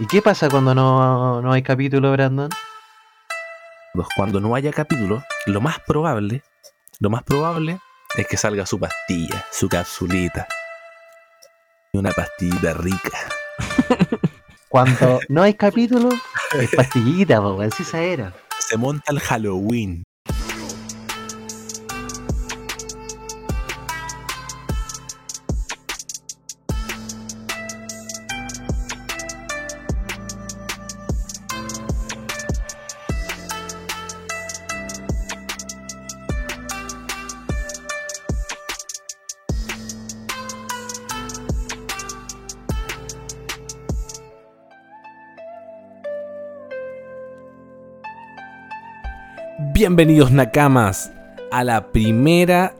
¿Y qué pasa cuando no, no hay capítulo, Brandon? Pues Cuando no haya capítulo, lo más probable, lo más probable es que salga su pastilla, su capsulita. Y una pastillita rica. Cuando no hay capítulo, es pastillita, po, si esa era. Se monta el Halloween. Bienvenidos Nakamas a la primera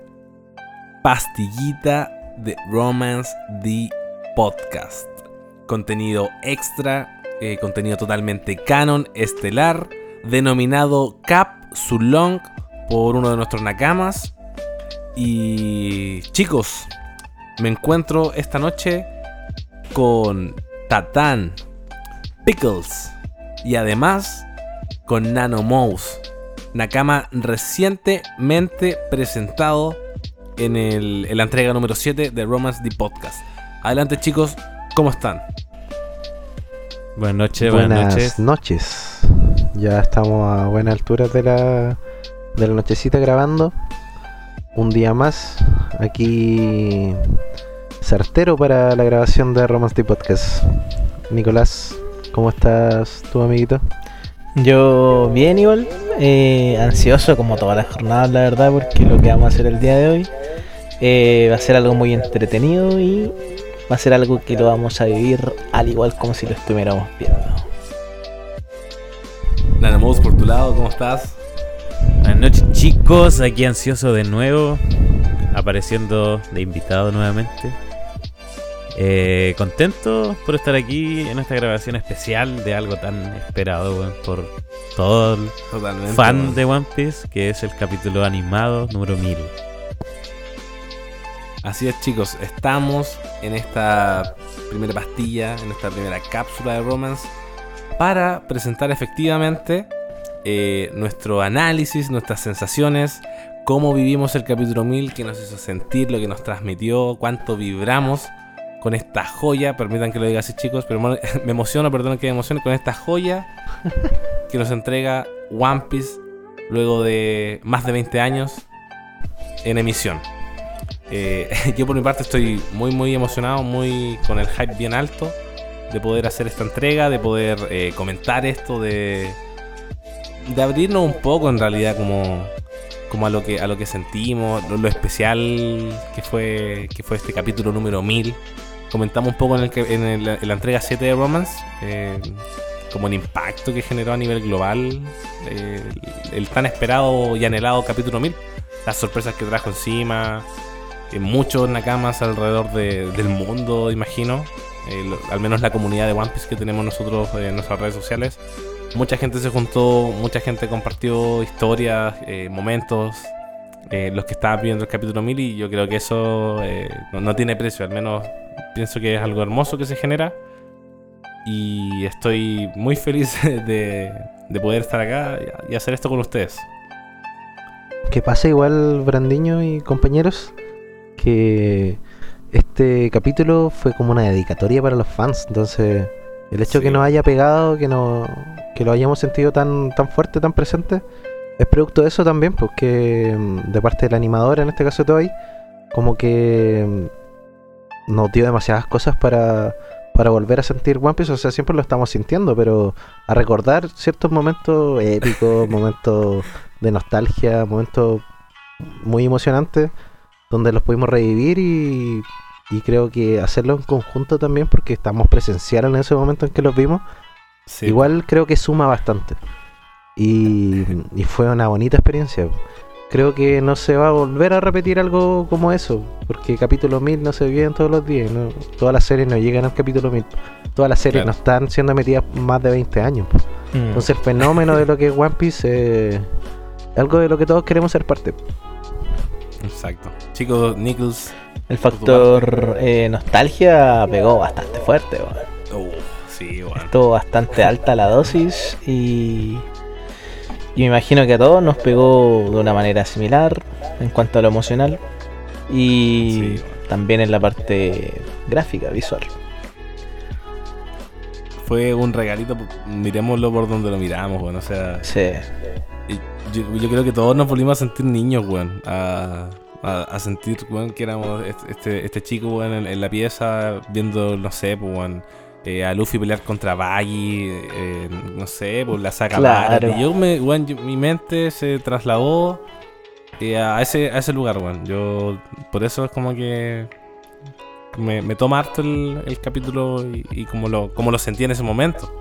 pastillita de Romance The Podcast. Contenido extra, eh, contenido totalmente canon, estelar, denominado Cap Sulong por uno de nuestros Nakamas. Y chicos, me encuentro esta noche con Tatán, Pickles y además con Nano Mouse. Nakama recientemente presentado en, el- en la entrega número 7 de Romance The Podcast. Adelante chicos, ¿cómo están? Buenas noches, buenas, Buenas noches. noches. Ya estamos a buena altura de la, de la nochecita grabando. Un día más. Aquí certero para la grabación de Romance the Podcast. Nicolás, ¿cómo estás tu amiguito? Yo bien igual, eh, ansioso como todas las jornadas la verdad porque lo que vamos a hacer el día de hoy eh, va a ser algo muy entretenido y va a ser algo que lo vamos a vivir al igual como si lo estuviéramos viendo. Nanamos por tu lado, ¿cómo estás? Buenas noches, chicos. Aquí ansioso de nuevo, apareciendo de invitado nuevamente. Eh, contento por estar aquí en esta grabación especial de algo tan esperado por todo el Totalmente. fan de One Piece, que es el capítulo animado número 1000. Así es chicos, estamos en esta primera pastilla, en esta primera cápsula de Romance, para presentar efectivamente eh, nuestro análisis, nuestras sensaciones, cómo vivimos el capítulo 1000, qué nos hizo sentir, lo que nos transmitió, cuánto vibramos con esta joya, permitan que lo diga así chicos, pero me emociono, perdón que me emocione, con esta joya que nos entrega One Piece luego de más de 20 años en emisión. Eh, yo por mi parte estoy muy muy emocionado, muy con el hype bien alto de poder hacer esta entrega, de poder eh, comentar esto, de, de abrirnos un poco en realidad como, como a lo que a lo que sentimos, lo, lo especial que fue que fue este capítulo número 1000. Comentamos un poco en, el, que- en, el- la entrega 7 de Romance, eh, como el impacto que generó a nivel global eh, el, tan esperado y anhelado capítulo 1000. Las sorpresas que trajo encima, eh, muchos nakamas alrededor de- del mundo, imagino. Eh, al menos la comunidad de One Piece que tenemos nosotros en nuestras redes sociales. Mucha gente se juntó, mucha gente compartió historias, momentos, eh, los que estaban viendo el capítulo 1000 y yo creo que eso eh, no, no tiene precio, al menos pienso que es algo hermoso que se genera y estoy muy feliz de, de poder estar acá y hacer esto con ustedes. Que pasa igual, Brandiño y compañeros, que este capítulo fue como una dedicatoria para los fans. Entonces, el hecho Sí. que nos haya pegado, que, no, que lo hayamos sentido tan, tan fuerte, tan presente, es producto de eso también, porque mm, de parte del animador, en este caso Toei, como que mm, nos dio demasiadas cosas para, para volver a sentir One Piece. O sea, siempre lo estamos sintiendo, pero a recordar ciertos momentos épicos, momentos de nostalgia, momentos muy emocionantes, donde los pudimos revivir y, y creo que hacerlo en conjunto también, porque estamos presenciales en ese momento en que los vimos, Sí. igual creo que suma bastante. Y, y fue una bonita experiencia. Creo que no se va a volver a repetir algo como eso, porque capítulo 1000 no se viven todos los días, ¿no? todas las series no llegan al capítulo 1000, todas las series Claro. no están siendo emitidas más de 20 años. pues. Entonces el fenómeno de lo que es One Piece eh, es algo de lo que todos queremos ser parte. Exacto. Chicos, Nichols. El factor eh, nostalgia pegó bastante fuerte. weón. uh, Sí, weón. Estuvo bastante alta la dosis y, y me imagino que a todos nos pegó de una manera similar en cuanto a lo emocional y Sí, también en la parte gráfica, visual. Fue un regalito, miremoslo por donde lo miramos, weón. O sea, Sí, yo, yo creo que todos nos volvimos a sentir niños, weón. A, a, a sentir, weón, que éramos este, este, chico, weón, en, en la pieza, viendo, no sé, pues, weón. Eh, a Luffy pelear contra Baggy, eh, no sé, por la saga Claro. Yo, me, weón, yo- mi mente se trasladó eh, a, ese, a ese lugar, weón. Yo, por eso es como que me, me toma harto el, el capítulo y, y como, lo, como lo sentí en ese momento.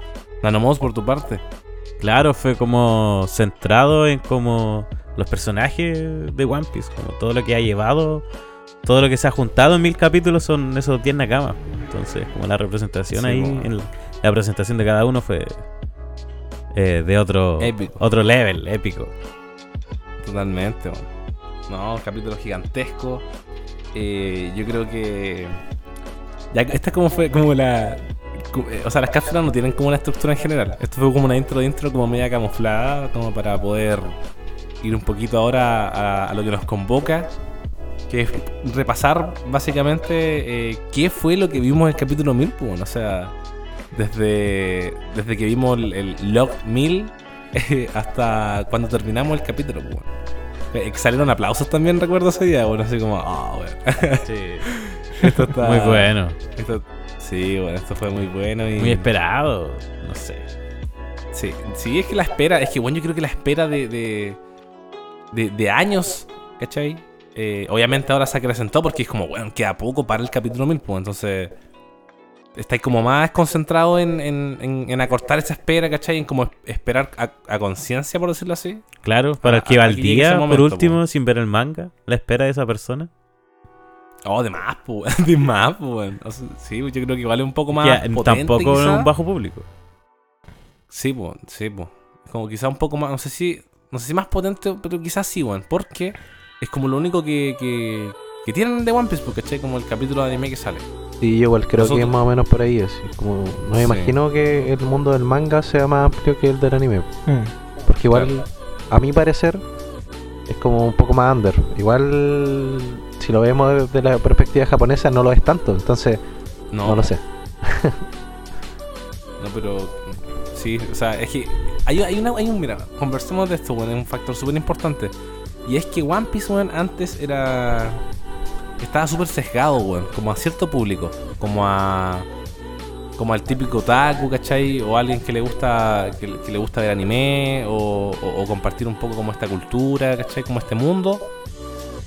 Nanomos, por tu parte. Claro, fue como centrado en como los personajes de One Piece, como todo lo que ha llevado, todo lo que se ha juntado en mil capítulos son esos 10 nakamas. Entonces, como la representación Sí, ahí, en la, la presentación de cada uno fue eh, de otro, Épico. otro level, épico. Totalmente, weón. No, capítulo gigantesco. Eh, yo creo que. Ya, esta como fue como la. eh, O sea, las cápsulas no tienen como una estructura en general. Esto fue como una intro de intro, como media camuflada, como para poder ir un poquito ahora a, a lo que nos convoca. Que es repasar básicamente eh, qué fue lo que vimos en el capítulo 1000, pues, bueno, o sea, desde, desde que vimos el, el log 1000 eh, hasta cuando terminamos el capítulo, pues, bueno. Eh, salieron aplausos también, recuerdo ese día, bueno, así como, ah, bueno. Esto está- Muy bueno, esto- sí, bueno, esto fue muy bueno y... muy esperado, no sé. Sí, sí, es que la espera, es que bueno, yo creo que la espera de, de, de, de años, ¿cachai? Eh, obviamente ahora se acrecentó porque es como, bueno, queda poco para el capítulo 1000, pues entonces estáis como más concentrado en, en, en, en acortar esa espera, ¿cachai? En como esperar a, a conciencia, por decirlo así. Claro, para A- que al día, por último, sin ver el manga, la espera de esa persona. Oh, de más, pues, de más, pues. O sea, sí, yo creo que vale un poco más potente, tampoco quizá. un bajo público. Sí, pues, sí, pues. Como quizá un poco más, no sé si, no sé si más potente, pero quizás sí, weón. Porque es como lo único que, que, que tienen de One Piece, porque ¿cachai? Como el capítulo de anime que sale. Sí, yo igual creo que es más o menos por ahí, así como no me Sí. imagino que el mundo del manga sea más amplio que el del anime, Mm. porque igual Claro. a mi parecer es como un poco más under. Igual si lo vemos desde la perspectiva japonesa no lo es tanto, entonces No, no, lo sé. No, pero sí, o sea, es que hay, hay, una, hay un, mira, conversemos de esto, weón, es un factor súper importante. Y es que One Piece, weón, antes era... Estaba súper sesgado, weón, como a cierto público, como a... Como al típico otaku, ¿cachai? O alguien que le gusta que, le- que le gusta ver anime o, o- o compartir un poco como esta cultura, ¿cachai? Como este mundo.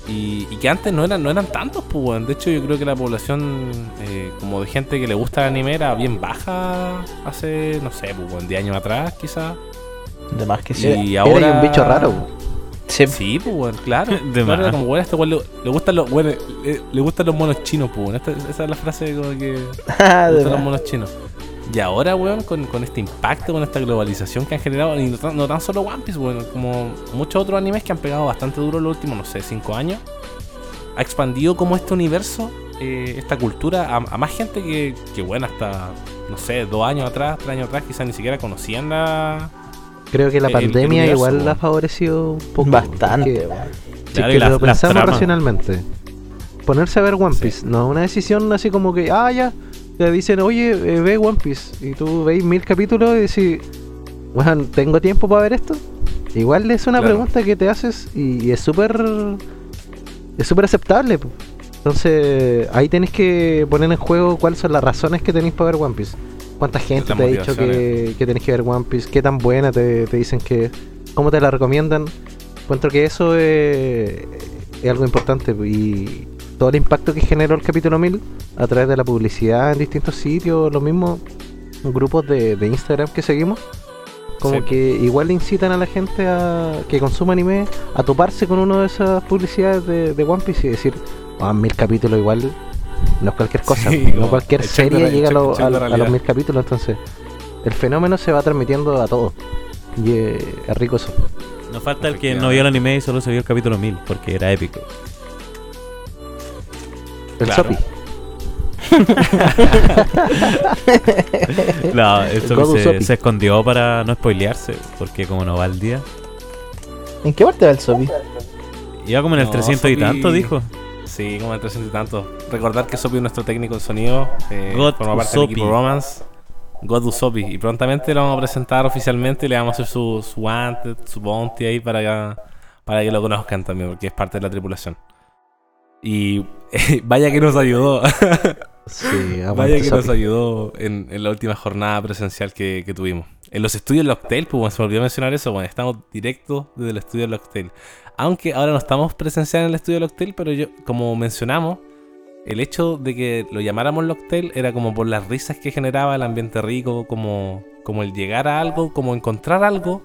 Y, y que antes no eran, no eran tantos, pues, weón. De hecho, yo creo que la población eh, como de gente que le gusta el anime era bien baja hace, no sé, pues, weón, 10 años atrás, quizás. De más que sí. Y Era ahora... ahí un bicho raro. Sí, Sí, pues, weón, claro. De Claro, como, a este weón le, le gustan los, weón, le, le gustan los monos chinos, pues. Esta- esa es la frase como que... Ah, Le de gustan los monos chinos. Y ahora, weón, con, con este impacto, con esta globalización que han generado, y no tan, no tan solo One Piece, weón, como muchos otros animes que han pegado bastante duro los últimos, no sé, 5 años, ha expandido como este universo, eh, esta cultura, a, a más gente que, que, bueno, hasta, no sé, dos años atrás, tres años atrás, quizás ni siquiera conocían la... Creo que la El- el pandemia universo, igual weón. ha favorecido un poco. Bastante. Si Claro, es que lo pensamos racionalmente. Ponerse a ver One Sí. Piece, no una decisión así como que, ah, ya, te dicen, oye, eh, ve One Piece. Y tú veis mil capítulos y decís, bueno, ¿tengo tiempo para ver esto? Igual es una Claro. pregunta que te haces y, y es súper. Es súper aceptable. Entonces, ahí tenés que poner en juego cuáles son las razones que tenéis para ver One Piece. ¿Cuánta gente te ha dicho que, que tenés que ver One Piece? ¿Qué tan buena te, te dicen que ¿Cómo te la recomiendan? Encuentro que eso es, es algo importante y todo el impacto que generó el capítulo 1000 a través de la publicidad en distintos sitios, los mismos grupos de, de Instagram que seguimos, como Sí. que igual incitan a la gente a que consuma anime a toparse con una de esas publicidades de, de One Piece y decir, ah, mil capítulos igual no es cualquier cosa, Sí, no cualquier el serie llega a, lo- a- a los mil capítulos, entonces el fenómeno se va transmitiendo a todos y eh, es rico eso. Nos falta el que no vio el anime y solo se vio el capítulo 1000 porque era épico. El Claro. Sopi. No, el Sopi Godu se, se escondió para no spoilearse, porque como no va al día. ¿En qué parte va el Sopi? Iba como en el No, 300 y tanto, dijo. Sí, como el 300 y tanto. Recordar que Sopi es nuestro técnico de sonido. Eh, God forma parte del Usopi. equipo Romance. God Usopi. Y prontamente lo vamos a presentar oficialmente y le vamos a hacer su, su wanted, su bounty ahí para, para que lo conozcan también, porque es parte de la tripulación. Y vaya que nos ayudó. Sí, Vaya que nos ayudó en, en la última jornada presencial que, que tuvimos. En los estudios Locktail, pues bueno, se me olvidó mencionar eso, bueno, estamos directos desde el estudio Locktail. Aunque ahora no estamos presenciales en el estudio Locktail, pero yo, como mencionamos, el hecho de que lo llamáramos Locktail era como por las risas que generaba el ambiente rico, como, como el llegar a algo, como encontrar algo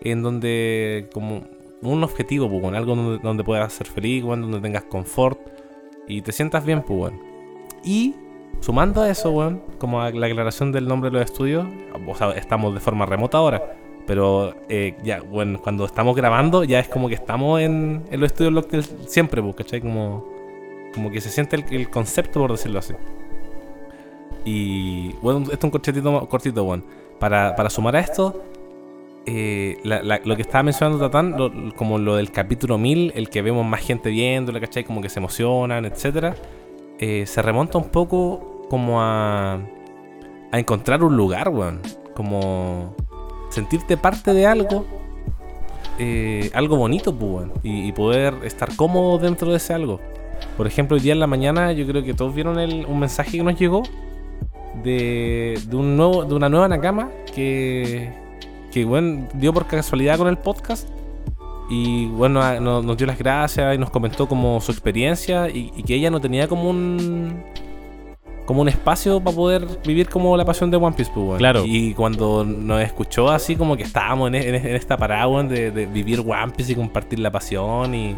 en donde, como un objetivo, pues bueno, algo donde, donde puedas ser feliz, bueno, donde tengas confort y te sientas bien, pues bueno. Y sumando a eso, weón, como a la aclaración del nombre de los estudios, o sea, estamos de forma remota ahora. Pero eh, ya, bueno, cuando estamos grabando, ya es como que estamos en, en los estudios Locktail siempre, pues, ¿cachai? Como, como que se siente el, concepto, por decirlo así. Y bueno, esto es un corchetito cortito, weón. Para, para sumar a esto, eh, lo que estaba mencionando Tatán, lo- como lo del capítulo 1000, el que vemos más gente viéndolo, ¿cachai? Como que se emocionan, etcétera eh, se remonta un poco como a, encontrar un lugar, weón. Como sentirte parte de algo, eh, algo bonito, pues, weón. Y, poder estar cómodo dentro de ese algo. Por ejemplo, hoy día en la mañana yo creo que todos vieron el- un mensaje que nos llegó de, de, un nuevo, de una nueva Nakama que, que bueno, dio por casualidad con el podcast. Y bueno, nos dio las gracias y nos comentó como su experiencia y que ella no tenía como un como un espacio para poder vivir como la pasión de One Piece, pues. Claro. Y cuando nos escuchó así como que estábamos en, e- en en esta parada, weón, de, de vivir One Piece y compartir la pasión y,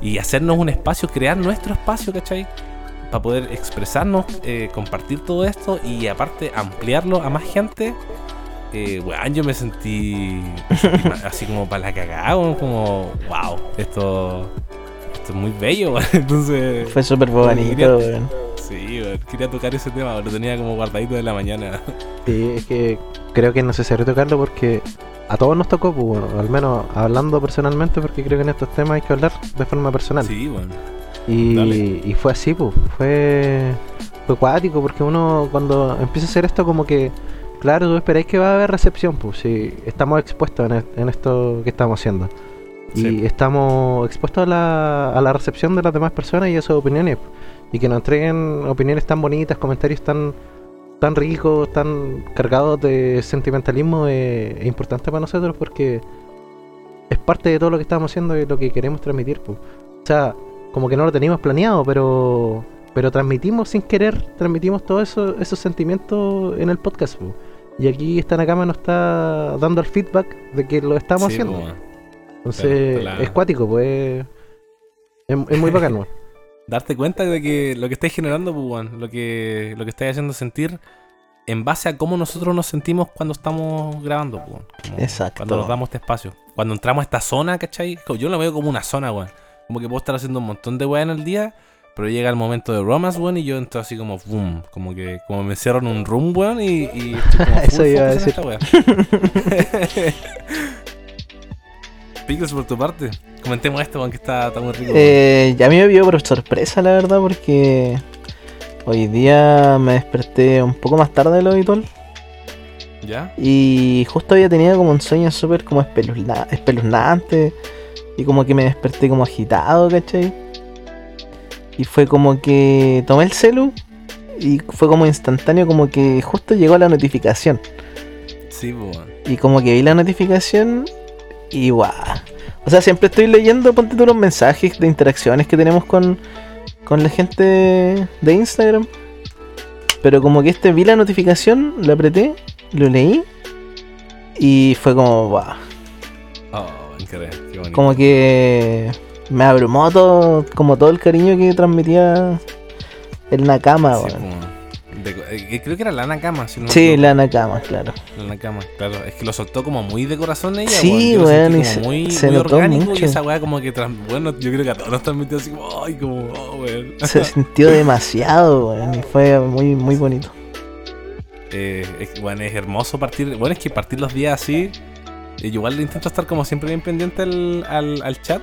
y hacernos un espacio, crear nuestro espacio, ¿cachai? Para poder expresarnos, eh, compartir todo esto y aparte ampliarlo a más gente. Eh, weón, yo me sentí, me sentí ma- así como para la cagada, como, wow, esto, esto es muy bello, weón. Entonces, Fue súper bonito, weón. Sí, quería tocar ese tema, lo tenía como guardadito de la mañana. Sí, es que creo que es necesario tocarlo porque a todos nos tocó, pues, bueno, al menos hablando personalmente, porque creo que en estos temas hay que hablar de forma personal. Sí, weón. y, fue así, pues, fue, fue cuático, porque uno cuando empieza a hacer esto como que, claro, tú esperáis que va a haber recepción, pues, si estamos expuestos en, es- en esto que estamos haciendo. Y Sí. estamos expuestos a la, a la recepción de las demás personas y a sus opiniones. Y que nos entreguen opiniones tan bonitas, comentarios tan, tan ricos, tan cargados de sentimentalismo, eh, es importante para nosotros porque es parte de todo lo que estamos haciendo y lo que queremos transmitir. pues. O sea, como que no lo teníamos planeado, pero pero transmitimos sin querer, transmitimos todos eso, esos sentimientos en el podcast. pues. Y aquí esta Nakama nos está dando el feedback de que lo estamos Sí, haciendo. Entonces, la- es cuático, pues. Es, es muy bacano. darte cuenta de que lo que estáis generando, pues, weón, lo que, lo que estáis haciendo sentir en base a cómo nosotros nos sentimos cuando estamos grabando, pues, weón. Como Exacto. Cuando nos damos este espacio. Cuando entramos a esta zona, ¿cachai? Yo lo veo como una zona, weón. Como que puedo estar haciendo un montón de weas en el día, pero llega el momento de romance, weón, y yo entro así como, boom, como que como me encierro en un room, weón, y, y estoy como Eso iba a decir. Pickles por tu parte. Comentemos esto, weón, que está, está muy rico. Eh, ya me vio por sorpresa, la verdad, porque hoy día me desperté un poco más tarde de lo habitual ¿Ya? y justo había tenido como un sueño súper como espeluzna- espeluznante y como que me desperté como agitado, ¿cachai? Y fue como que tomé el celu y fue como instantáneo, como que justo llegó la notificación. Sí, pues, weón. Y como que vi la notificación y guau. O sea, siempre estoy leyendo, ponte tú los mensajes de interacciones que tenemos con, con la gente de Instagram. Pero como que este vi la notificación, lo apreté, lo leí y fue como guau. Oh, qué bonito. Como que me abrumó todo, como todo el cariño que transmitía el Nakama, Sí, como- eh, creo que era la Nakama, si no me Sí, equivoco. la Nakama, claro. La Nakama, claro. Es que lo soltó como muy de corazón ella, Sí, weón. Se- muy, se muy notó orgánico mucho. y esa weá como que, bueno, yo creo que a todos nos transmitió así como, ay, como, oh, weón. Se sintió demasiado, weón, y fue muy, muy bonito. Eh, es, bueno, es hermoso partir. Bueno, es que partir los días así. eh, yo igual intento estar como siempre bien pendiente al, al, al chat.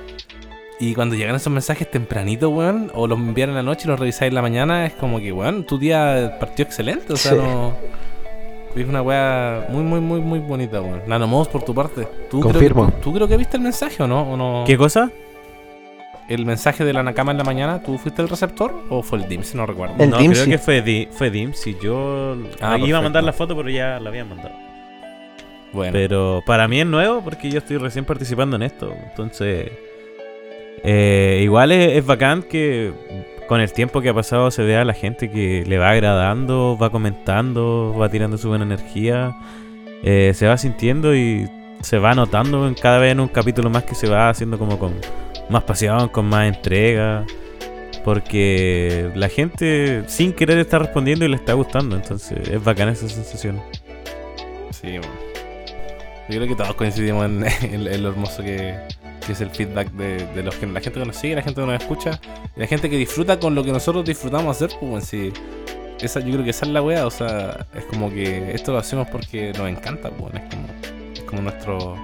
Y cuando llegan esos mensajes tempranito, weón, o los envían en la noche y los revisáis en la mañana, es como que, weón, tu día partió excelente. O sea, Sí. no. Es una weá muy, muy, muy, muy bonita, weón. Nanomos por tu parte. ¿Tú creo Confirmo. que- ¿Tú, creo que viste el mensaje o no? ¿O no? ¿Qué cosa? El mensaje de la Nakama en la mañana, ¿tú fuiste el receptor o fue el DIMS? No recuerdo. El no, creo sí. que fue, Di- fue Dims y yo Ah, iba a mandar la foto, pero ya la habían mandado. Bueno, Pero para mí es nuevo porque yo estoy recién participando en esto. Entonces, eh, igual es, bacán que con el tiempo que ha pasado se vea a la gente que le va agradando, va comentando, va tirando su buena energía, eh, se va sintiendo y se va notando en cada vez en un capítulo más que se va haciendo como con más pasión, con más entrega. Porque la gente sin querer está respondiendo y le está gustando. Entonces es bacán esa sensación. Sí. Yo creo que todos coincidimos en lo hermoso que, que es el feedback de, los que, la gente que nos sigue, la gente que nos escucha, y la gente que disfruta con lo que nosotros disfrutamos hacer, pues bueno, sí. Esa, yo creo que esa es la wea, o sea, es como que esto lo hacemos porque nos encanta, pues bueno, es como, es como nuestro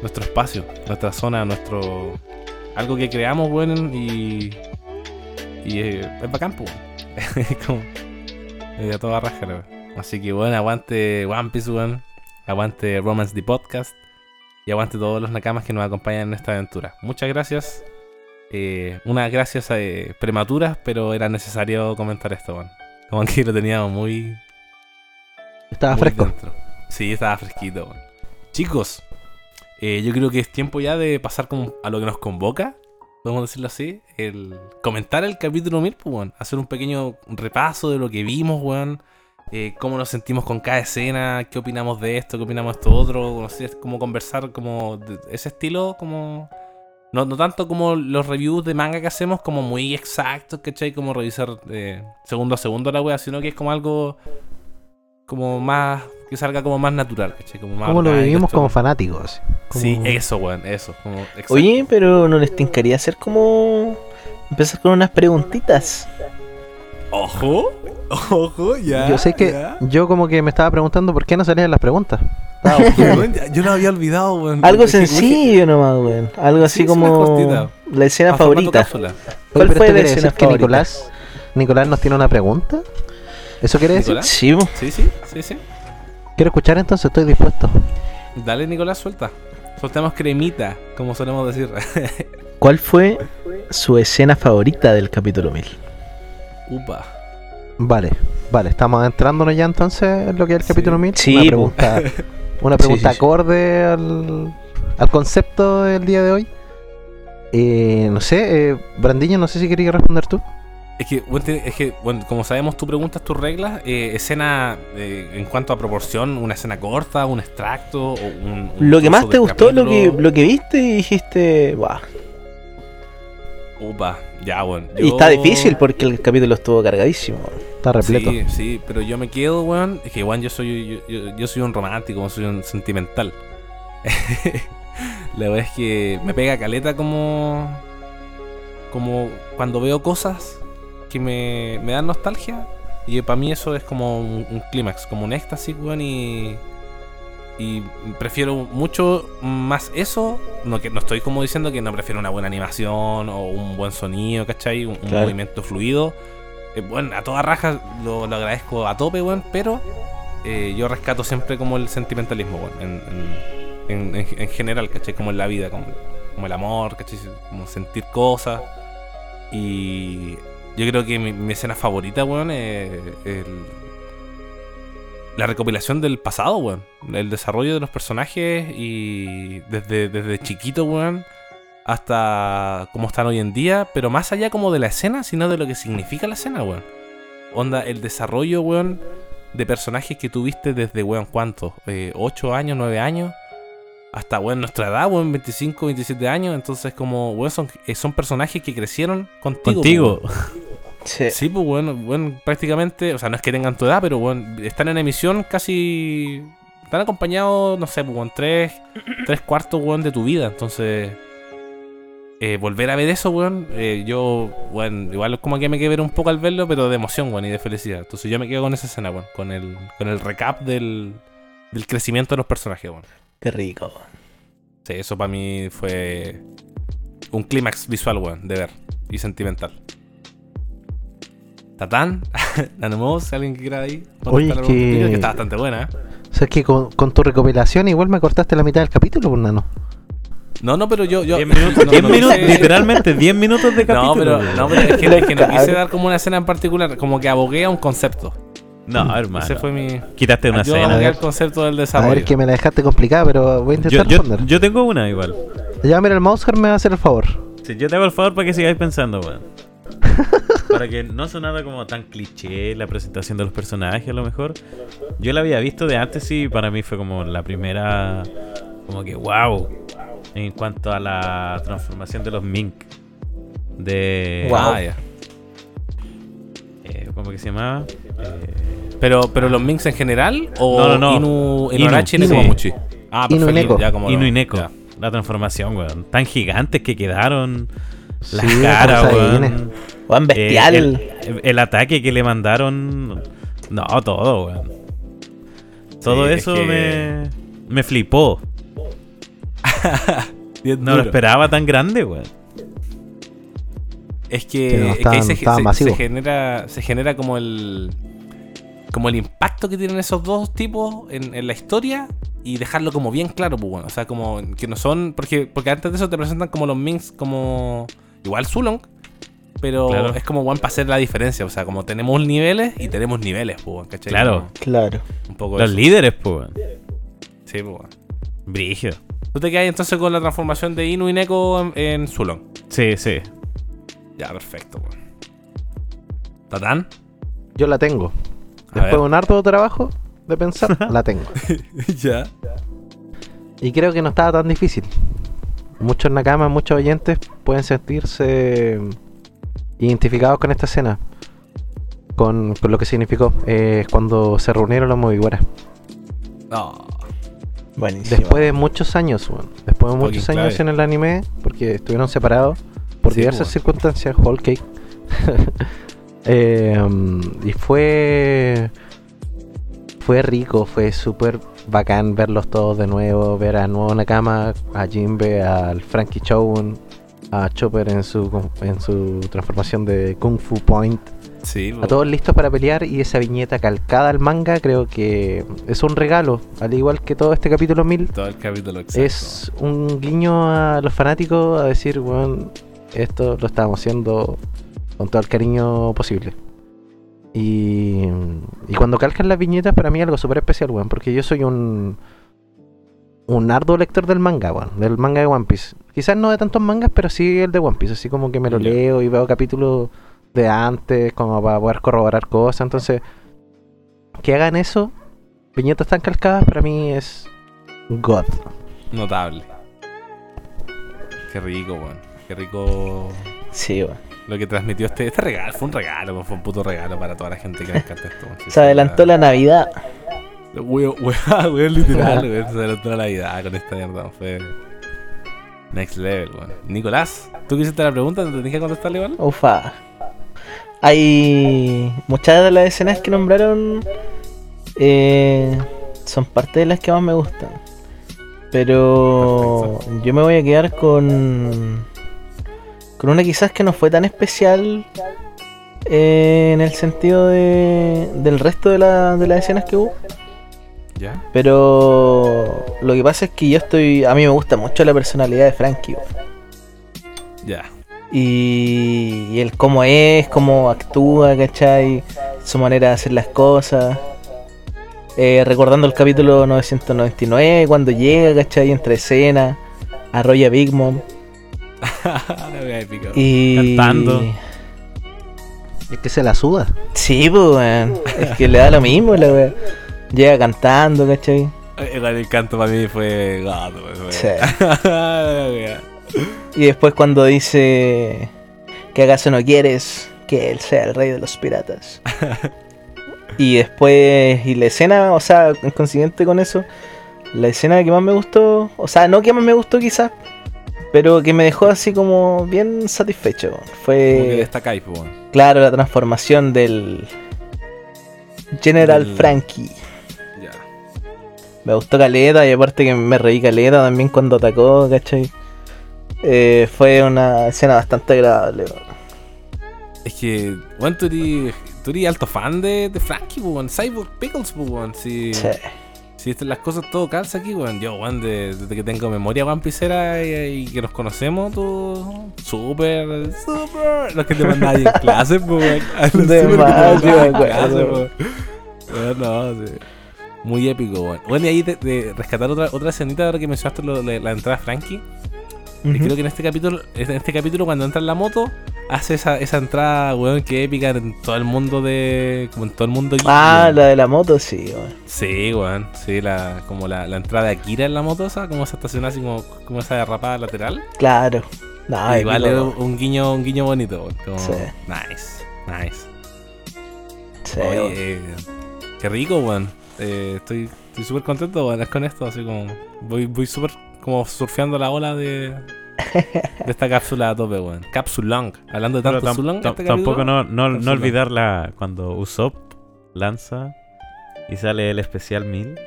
nuestro espacio, nuestra zona, nuestro algo que creamos, bueno, y y eh, es bacán, pues. es como eh, a toda raja. Así que bueno, aguante One Piece, weón. Aguante Romance the Podcast. Y aguante todos los nakamas que nos acompañan en esta aventura. Muchas gracias. Eh, unas gracias eh, prematuras, pero era necesario comentar esto, weón. Como que lo teníamos muy, Estaba muy fresco. dentro. Sí, estaba fresquito. Chicos, eh, yo creo que es tiempo ya de pasar como a lo que nos convoca. Podemos decirlo así. El comentar el capítulo 1000, pues. Hacer un pequeño repaso de lo que vimos, weón. Eh, cómo nos sentimos con cada escena, qué opinamos de esto, qué opinamos de esto otro, no sé, es como conversar como de ese estilo, como... No, no tanto como los reviews de manga que hacemos, como muy exactos, ¿cachai? Como revisar eh, segundo a segundo la wea, sino que es como algo como más... que salga como más natural, ¿cachai? Como más Como lo vivimos como fanáticos. Como- Sí, eso, weón, eso. Como. Oye, pero no les tincaría hacer como. empezar con unas preguntitas. Ojo, ojo, ya. yo sé que ya. yo como que me estaba preguntando por qué no salían las preguntas. Ya- yo lo había olvidado, weón. Algo sencillo nomás, weón. Algo así Sí, como. La escena a formato favorita. cápsula. ¿Cuál fue la escena decir que? Nicolás, Nicolás nos tiene una pregunta. ¿Eso quiere decir? ¿Nicolás? Sí. Sí, sí, sí, sí. Quiero escuchar entonces, estoy dispuesto. Dale, Nicolás, suelta. Soltemos cremita, como solemos decir. ¿Cuál fue su escena favorita del capítulo 1000? Upa. Vale, vale, estamos adentrándonos ya entonces en lo que es el Sí. capítulo 1000. Sí, una pregunta, una pregunta sí, sí. acorde al, al concepto del día de hoy. Eh, no sé, eh, Brandiño, no sé si querías responder tú. Es que, bueno, es que, bueno, como sabemos, tú preguntas tus reglas. eh, escena, eh, en cuanto a proporción, una escena corta, un extracto, o un. un Lo que más te gustó, lo que, lo que viste y dijiste, "Buah". Upa, ya, bueno. Y está yo- difícil porque el capítulo estuvo cargadísimo. Está repleto. Sí, sí, pero yo me quedo, weón. Es que, weón, yo soy, yo, yo- yo soy un romántico, soy un sentimental. La verdad es que me pega caleta como. Como cuando veo cosas que me, me dan nostalgia. Y para mí eso es como un, un clímax, como un éxtasis, weón. Y. Y prefiero mucho más eso. No, que, no estoy como diciendo que no prefiero una buena animación o un buen sonido, ¿cachai? Un, movimiento fluido. Eh, bueno, a toda raja lo, lo agradezco a tope, weón, pero eh, yo rescato siempre como el sentimentalismo, weón, en, en, en- en general, ¿cachai? Como en la vida, como, como el amor, ¿cachai? Como sentir cosas. Y yo creo que mi, mi escena favorita, weón, es el- la recopilación del pasado, weón. El desarrollo de los personajes y desde, desde chiquito, weón, hasta cómo están hoy en día, pero más allá como de la escena, sino de lo que significa la escena, weón. Onda, el desarrollo, weón, de personajes que tuviste desde, weón, ¿cuánto? Eh, ¿8 años, 9 años? Hasta, weón, nuestra edad, weón, 25, 27 años. Entonces, como, weón, son, eh, son personajes que crecieron contigo. Contigo. weón. Sí. Sí, pues bueno, bueno, prácticamente, o sea, no es que tengan tu edad, pero bueno, están en emisión casi. Están acompañados, no sé, pues bueno, tres, tres cuartos, weón, de tu vida. Entonces, eh, volver a ver eso, weón, eh, yo, bueno, igual es como que me quedé un poco al verlo, pero de emoción, weón, y de felicidad. Entonces yo me quedo con esa escena, weón, con el, con el recap del, del crecimiento de los personajes, weón. Qué rico. Sí, eso para mí fue un clímax visual, weón, de ver y sentimental. Tatán, Nanomos, alguien que quiera ahí. Oye, que- que está bastante buena. ¿eh? O sea, es que con, con tu recopilación igual me cortaste la mitad del capítulo, pues, nano. No, no, pero yo. yo 10 minutos, no, 10 no minutos, quise- literalmente 10 minutos de capítulo. No, pero, no, pero es que, es que no quise dar como una escena en particular, como que abogué a un concepto. No, hermano. Ese fue mi. Quitaste una yo escena. abogué al concepto del A desarrollo. ver, que me la dejaste complicada, pero voy a Yo, intentar yo, responder. yo tengo una igual. Ya, mira, el Mouser me va a hacer el favor. Sí, yo te hago el favor para que sigáis pensando, weón. para que no sonara como tan cliché la presentación de los personajes, a lo mejor. Yo la había visto de antes y para mí fue como la primera. Como que, wow. En cuanto a la transformación de los Mink. De. Wow. Ah, eh, ¿Cómo que se llamaba? Eh, Pero, pero los Minks en general o No, no, no. Inu, Inu. Inuarashi y Inu. Nekomamushi. Ah, Inu y perfecto. Neko. Ya como Inu lo- y Neko. ya. La transformación, weón. Tan gigantes que quedaron. Las Sí, caras, como weón. Juan Eh, bestial. el, el ataque que le mandaron. No, todo, weón. Todo Sí, es eso que- me, me flipó. No lo esperaba tan grande, weón. Es que, Sí, no, es que ahí se, genera, se genera como el como el impacto que tienen esos dos tipos en, en la historia y dejarlo como bien claro, pues bueno. O sea, como que no son. Porque, porque antes de eso te presentan como los Minks como. Igual Zulong. Pero Claro. es como bueno para hacer la diferencia. O sea, como tenemos niveles y tenemos niveles, pues, ¿cachai? Claro. Claro. Un poco Los eso. líderes, pues, weón. Sí, pues. Brigio. Tú te quedas entonces con la transformación de Inu y Neko en, en Zulong. Sí, sí. Ya, perfecto, weón. ¿Tatán? Yo la tengo. A Después ver. de un harto trabajo de pensar, la tengo. ya. Y creo que no estaba tan difícil. Muchos nakamas, muchos oyentes pueden sentirse identificados con esta escena. Con, con lo que significó eh, cuando se reunieron los Moviguaras. No. Buenísimo. Después de muchos años, weón. Después de muchos Fucking años clave. en el anime, porque estuvieron separados por Sí, diversas weón. circunstancias, Whole Cake. Eh, y fue. Fue rico, fue súper bacán verlos todos de nuevo, ver a Nuevo Nakama, a Jinbe, al Frankie Chown, a Chopper en su, en su transformación de Kung Fu Point. Sí, A todos listos para pelear y esa viñeta calcada al manga creo que es un regalo, al igual que todo este capítulo 1000 Todo el capítulo exacto. es un guiño a los fanáticos a decir, bueno, esto lo estábamos haciendo con todo el cariño posible. Y, y cuando calcan las viñetas, para mí es algo súper especial, weón, porque yo soy un un arduo lector del manga, weón, del manga de One Piece. Quizás no de tantos mangas, pero sí el de One Piece, así como que me lo leo y veo capítulos de antes, como para poder corroborar cosas. Entonces, que hagan eso, viñetas tan calcadas, para mí es God. Notable. Qué rico, weón. Qué rico Sí, weón. Lo que transmitió este, este regalo. Fue un regalo, fue un puto regalo para toda la gente que encanta esto. Sí, Se adelantó la Navidad. Weón, weón, weón, literal, weón. Se adelantó la Navidad con esta mierda. Fue next level, weón. Nicolás, ¿tú que hiciste la pregunta? ¿Te tenías que contestarle igual? Ufa. Hay muchas de las escenas que nombraron eh, son parte de las que más me gustan. Pero yo me voy a quedar con con una quizás que no fue tan especial eh, en el sentido de, del resto de, la- de las escenas que hubo. ¿Ya? Pero lo que pasa es que yo estoy. A mí me gusta mucho la personalidad de Frankie. Ya. Y, y el cómo es, cómo actúa, ¿cachai? Su manera de hacer las cosas. Eh, recordando el capítulo 999, cuando llega, ¿cachai? Entre escena, arrolla Big Mom. la wea épica. weón. Y. Cantando. Es que se la suda. Sí, pues, weón. Es que le da lo mismo, la wea. Llega cantando, ¿cachai? Eh, Igual el canto para mí fue gato, weón. Sí. La wea. Y después cuando dice que acaso no quieres que él sea el rey de los piratas. y después, y la escena, o sea, en consiguiente con eso, la escena que más me gustó, o sea, no que más me gustó quizás, pero que me dejó así como bien satisfecho. Como que Fue, destacáis, pues, claro, la transformación del General Del- Frankie. Ya. Me gustó Caleta y aparte que me reí Caleta también cuando atacó, ¿cachai? Eh, fue una escena bastante agradable. Es que, weón, tú eres, tú eres alto fan de, de Frankie, pues. Cyborg Pickles, pues. Si, Sí. Si las cosas todo calza aquí, weón. Yo, weón, de- desde que tengo memoria One Piecera y, y que nos conocemos, tú. Súper, súper. Los que te mandáis en clase, pues, weón. De más, weón. No, sí. Muy épico, weón. Bueno, y ahí de, de rescatar otra, otra escenita ahora que mencionaste lo la entrada Y creo que en este capítulo, en este capítulo cuando entra en la moto, hace esa, esa entrada, weón, que épica en todo el mundo de. como en todo el mundo Ah, weón. la de la moto, sí. weón. Sí, weón. Sí, la, como la, la entrada de Akira en la moto, esa, como se estaciona así como, como esa derrapada lateral. Claro. No, Igual es un guiño, un guiño bonito, weón. Como, Sí. Nice, nice. sí, weón. Eh, qué rico, weón. Eh, estoy estoy súper contento, weón, con esto, así como. Voy, voy súper como surfeando la ola de. De esta cápsula a tope, weón. Capsulong. Hablando de tanto tam- tam- este tampoco no, no, no Cápsula. olvidar la, cuando Usopp lanza y sale el especial 1000.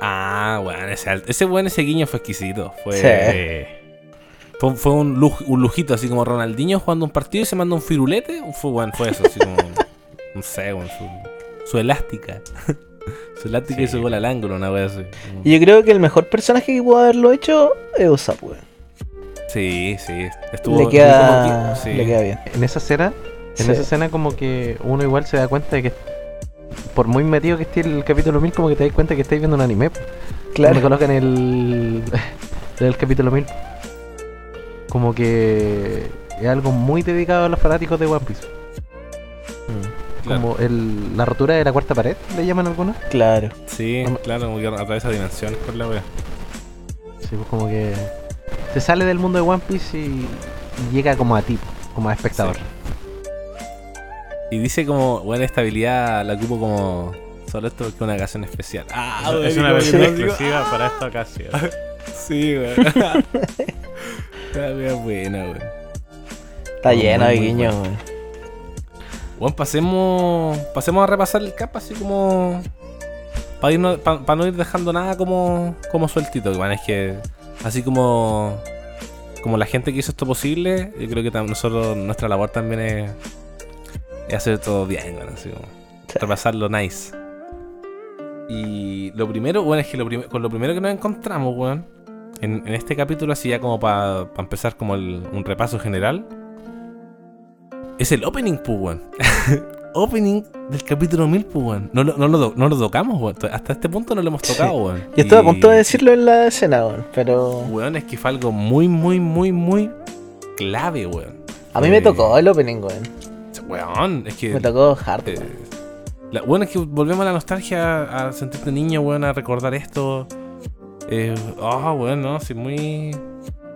Ah, weón, ese, ese weón, ese guiño fue exquisito. Fue, Sí. Eh, fue, fue un, luj- un lujito, así como Ronaldinho jugando un partido y se manda un firulete. Fue, weón, fue eso, así como. no sé, weón, su, su elástica. Su y su gol al ángulo, una wea así. Y yo creo que el mejor personaje que pudo haberlo hecho es Usopp, weón. Sí, sí. Estuvo. Le queda, como que- sí. le queda bien. En esa escena, en Sí. esa escena como que uno igual se da cuenta de que por muy metido que esté el capítulo 1000, como que te das cuenta que estáis viendo un anime. po. Me Claro. colocan el, el capítulo 1000. Como que es algo muy dedicado a los fanáticos de One Piece. Claro. Como el, la rotura de la cuarta pared, le llaman algunos. Claro. Sí, claro, como que atraviesa dimensiones por la wea. Sí, pues como que se sale del mundo de One Piece y, y llega como a ti, como a espectador. Sí. Y dice como, bueno, esta habilidad la ocupo como solo esto porque es una ocasión especial. Ah, es weón, una versión digo- exclusiva para esta ocasión. Sí, weón. Está bien buena, weón. Está lleno de guiños, weón. Bueno, pasemos, pasemos a repasar el cap así como... Para irnos- pa- pa no ir dejando nada como, como sueltito. Bueno, es que así como... Como la gente que hizo esto posible, yo creo que nosotros, nuestra labor también es, es hacer todo bien, bueno, así como Sí. repasarlo nice. Y lo primero, bueno, es que lo con lo primero que nos encontramos, weón, en, en este capítulo, así ya como para empezar como el- un repaso general, es el opening, pues, weón. opening del capítulo 1000, pues, weón. No, lo- no, lo, no lo tocamos, weón. Hasta este punto no lo hemos Sí. tocado, weón. Yo estuve a punto de decirlo en la escena, weón, pero Weón, es que fue algo muy, muy, muy, muy clave, weón. a mí me Eh, tocó el opening, weón. Weón, es que... Me tocó hard. Eh, weón. la, bueno, es que volvemos a la nostalgia, a sentirte niño, weón, a recordar esto. Eh, Ah, weón, no, sí, muy.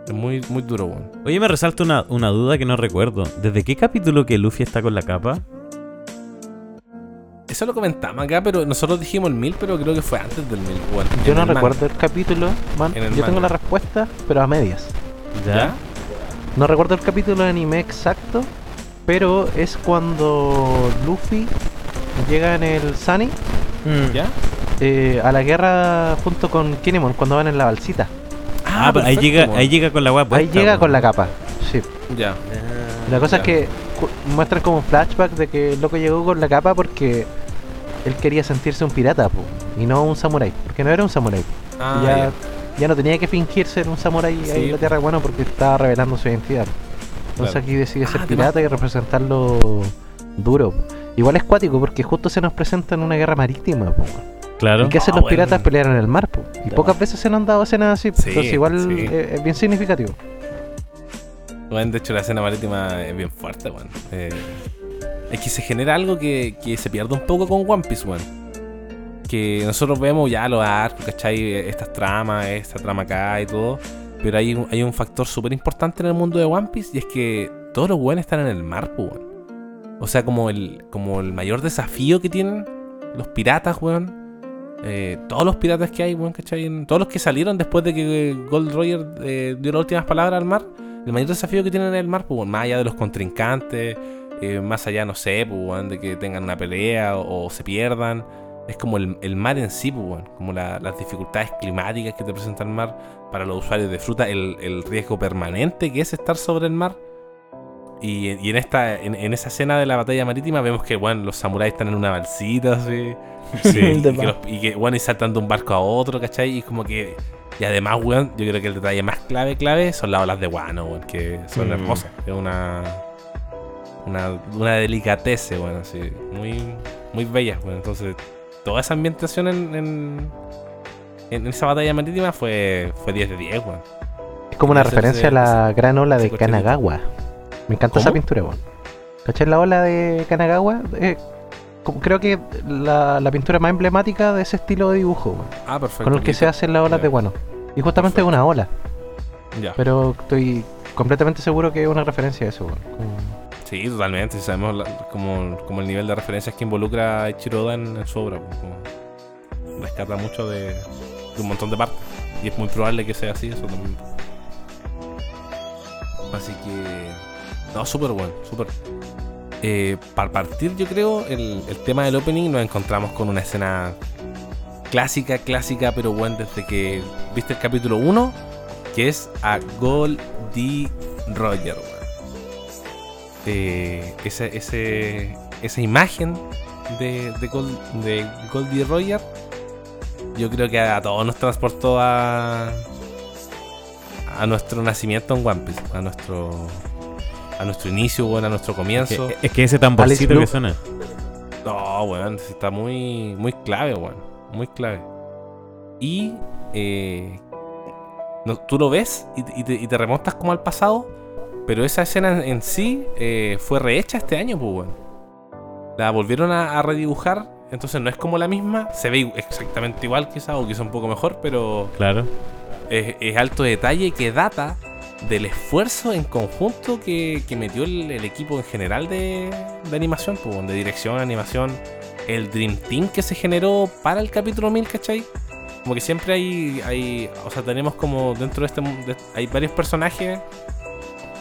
Es muy, muy duro, weón. Oye, me resalta una, una duda que no recuerdo. ¿Desde qué capítulo que Luffy está con la capa? Eso lo comentamos acá, pero nosotros dijimos el 1000, pero creo que fue antes del 1000, weón. Yo En no el manga. recuerdo el capítulo, man. El Yo tengo manga. la respuesta, pero a medias. ¿Ya? No recuerdo el capítulo de anime exacto, pero es cuando Luffy llega en el Sunny. ¿Ya? eh, a la guerra junto con Kinemon cuando van en la balsita. Ah, pero ahí llega, ahí llega con la weá Ahí llega con la capa. Sí. Ya. La cosa Ya. es que muestran como un flashback de que el loco llegó con la capa porque él quería sentirse un pirata po, y no un samurái, porque no era un samurái. Ah, ya, ya. ya no tenía que fingir ser un samurái Sí, ahí en tierra bueno porque estaba revelando su identidad. Entonces Claro. aquí decide ser Ah, pirata y representarlo duro. Igual es cuático porque justo se nos presenta en una guerra marítima. po. Claro. ¿Y qué hacen Ah, los bueno. piratas? Pelear en el mar. po. Y De pocas más. veces se nos han dado escenas así. Sí, Entonces igual sí. eh, es bien significativo. Weón, de hecho, la escena marítima es bien fuerte, weón. Eh, es que se genera algo que, que se pierde un poco con One Piece, weón. Que nosotros vemos ya los arcos, ¿cachai? Estas tramas, esta trama acá y todo. Pero hay, un- hay un factor súper importante en el mundo de One Piece y es que todos los weones están en el mar, pues, weón. O sea, como el, como el mayor desafío que tienen los piratas, weón. Eh, todos los piratas que hay, weón, ¿cachai? Todos los que salieron después de que Gold Roger eh, dio las últimas palabras al mar. El mayor desafío que tienen en el mar, pues, más allá de los contrincantes, eh, más allá, no sé, pues, de que tengan una pelea o, se pierdan. Es como el, mar en sí, pues, como la- las dificultades climáticas que te presenta el mar para los usuarios de fruta, el riesgo permanente que es estar sobre el mar. Y, y en esta en, en esa escena de la batalla marítima vemos que bueno, los samuráis están en una balsita así. Sí, y, que los- y que bueno, y saltando de un barco a otro, ¿cachai? Y como que. Y además, weón, yo creo que el detalle más clave, clave son las olas de guano, weón, que son Mm. hermosas. Es una. Una, una delicatece, weón, así. Muy, muy bellas, weón. Entonces, toda esa ambientación en, en, en esa batalla marítima fue, fue 10 de 10, weón. Es como una referencia a la gran ola de. Kanagawa. Me encanta esa pintura, weón. ¿Cachai la ola de Kanagawa? Eh, creo que la, la pintura más emblemática de ese estilo de dibujo, weón. Ah, perfecto. Con el que se hacen las olas de guano. Y justamente es una ola. Ya. Pero estoy completamente seguro que es una referencia a eso, weón. Como- Sí, totalmente. Sabemos la- como, como el nivel de referencias que involucra a Ichiro Oda en, en su obra. pues, como rescata mucho de, de un montón de partes. Y es muy probable que sea así, eso también. Así que. No, súper bueno, súper. Eh, para partir, yo creo, el, el tema del opening nos encontramos con una escena clásica, clásica, pero bueno, desde que viste el capítulo 1, que es a Goldie Roger, eh, ese, ese, esa imagen de, de, Gold- de Goldie Roger, yo creo que a todos nos transportó a, a nuestro nacimiento en One Piece, a nuestro, a nuestro inicio, bueno, a nuestro Es comienzo. que, es que ese tamborcito que suena. No, weón, está muy, muy clave, weón. Muy clave. Y eh, no, tú lo ves y, te- y te, y te remontas como al pasado, pero esa escena en, en sí eh, fue rehecha este año, pues, weón. La volvieron a, a redibujar, entonces no es como la misma. Se ve exactamente igual, quizá, o quizá un poco mejor, pero Claro. es, es alto detalle que data del esfuerzo en conjunto que, que metió el, equipo en general de, animación, pues, de dirección, animación, el Dream Team que se generó para el capítulo 1000, ¿cachai? Como que siempre hay, hay o sea, tenemos como dentro de este hay varios personajes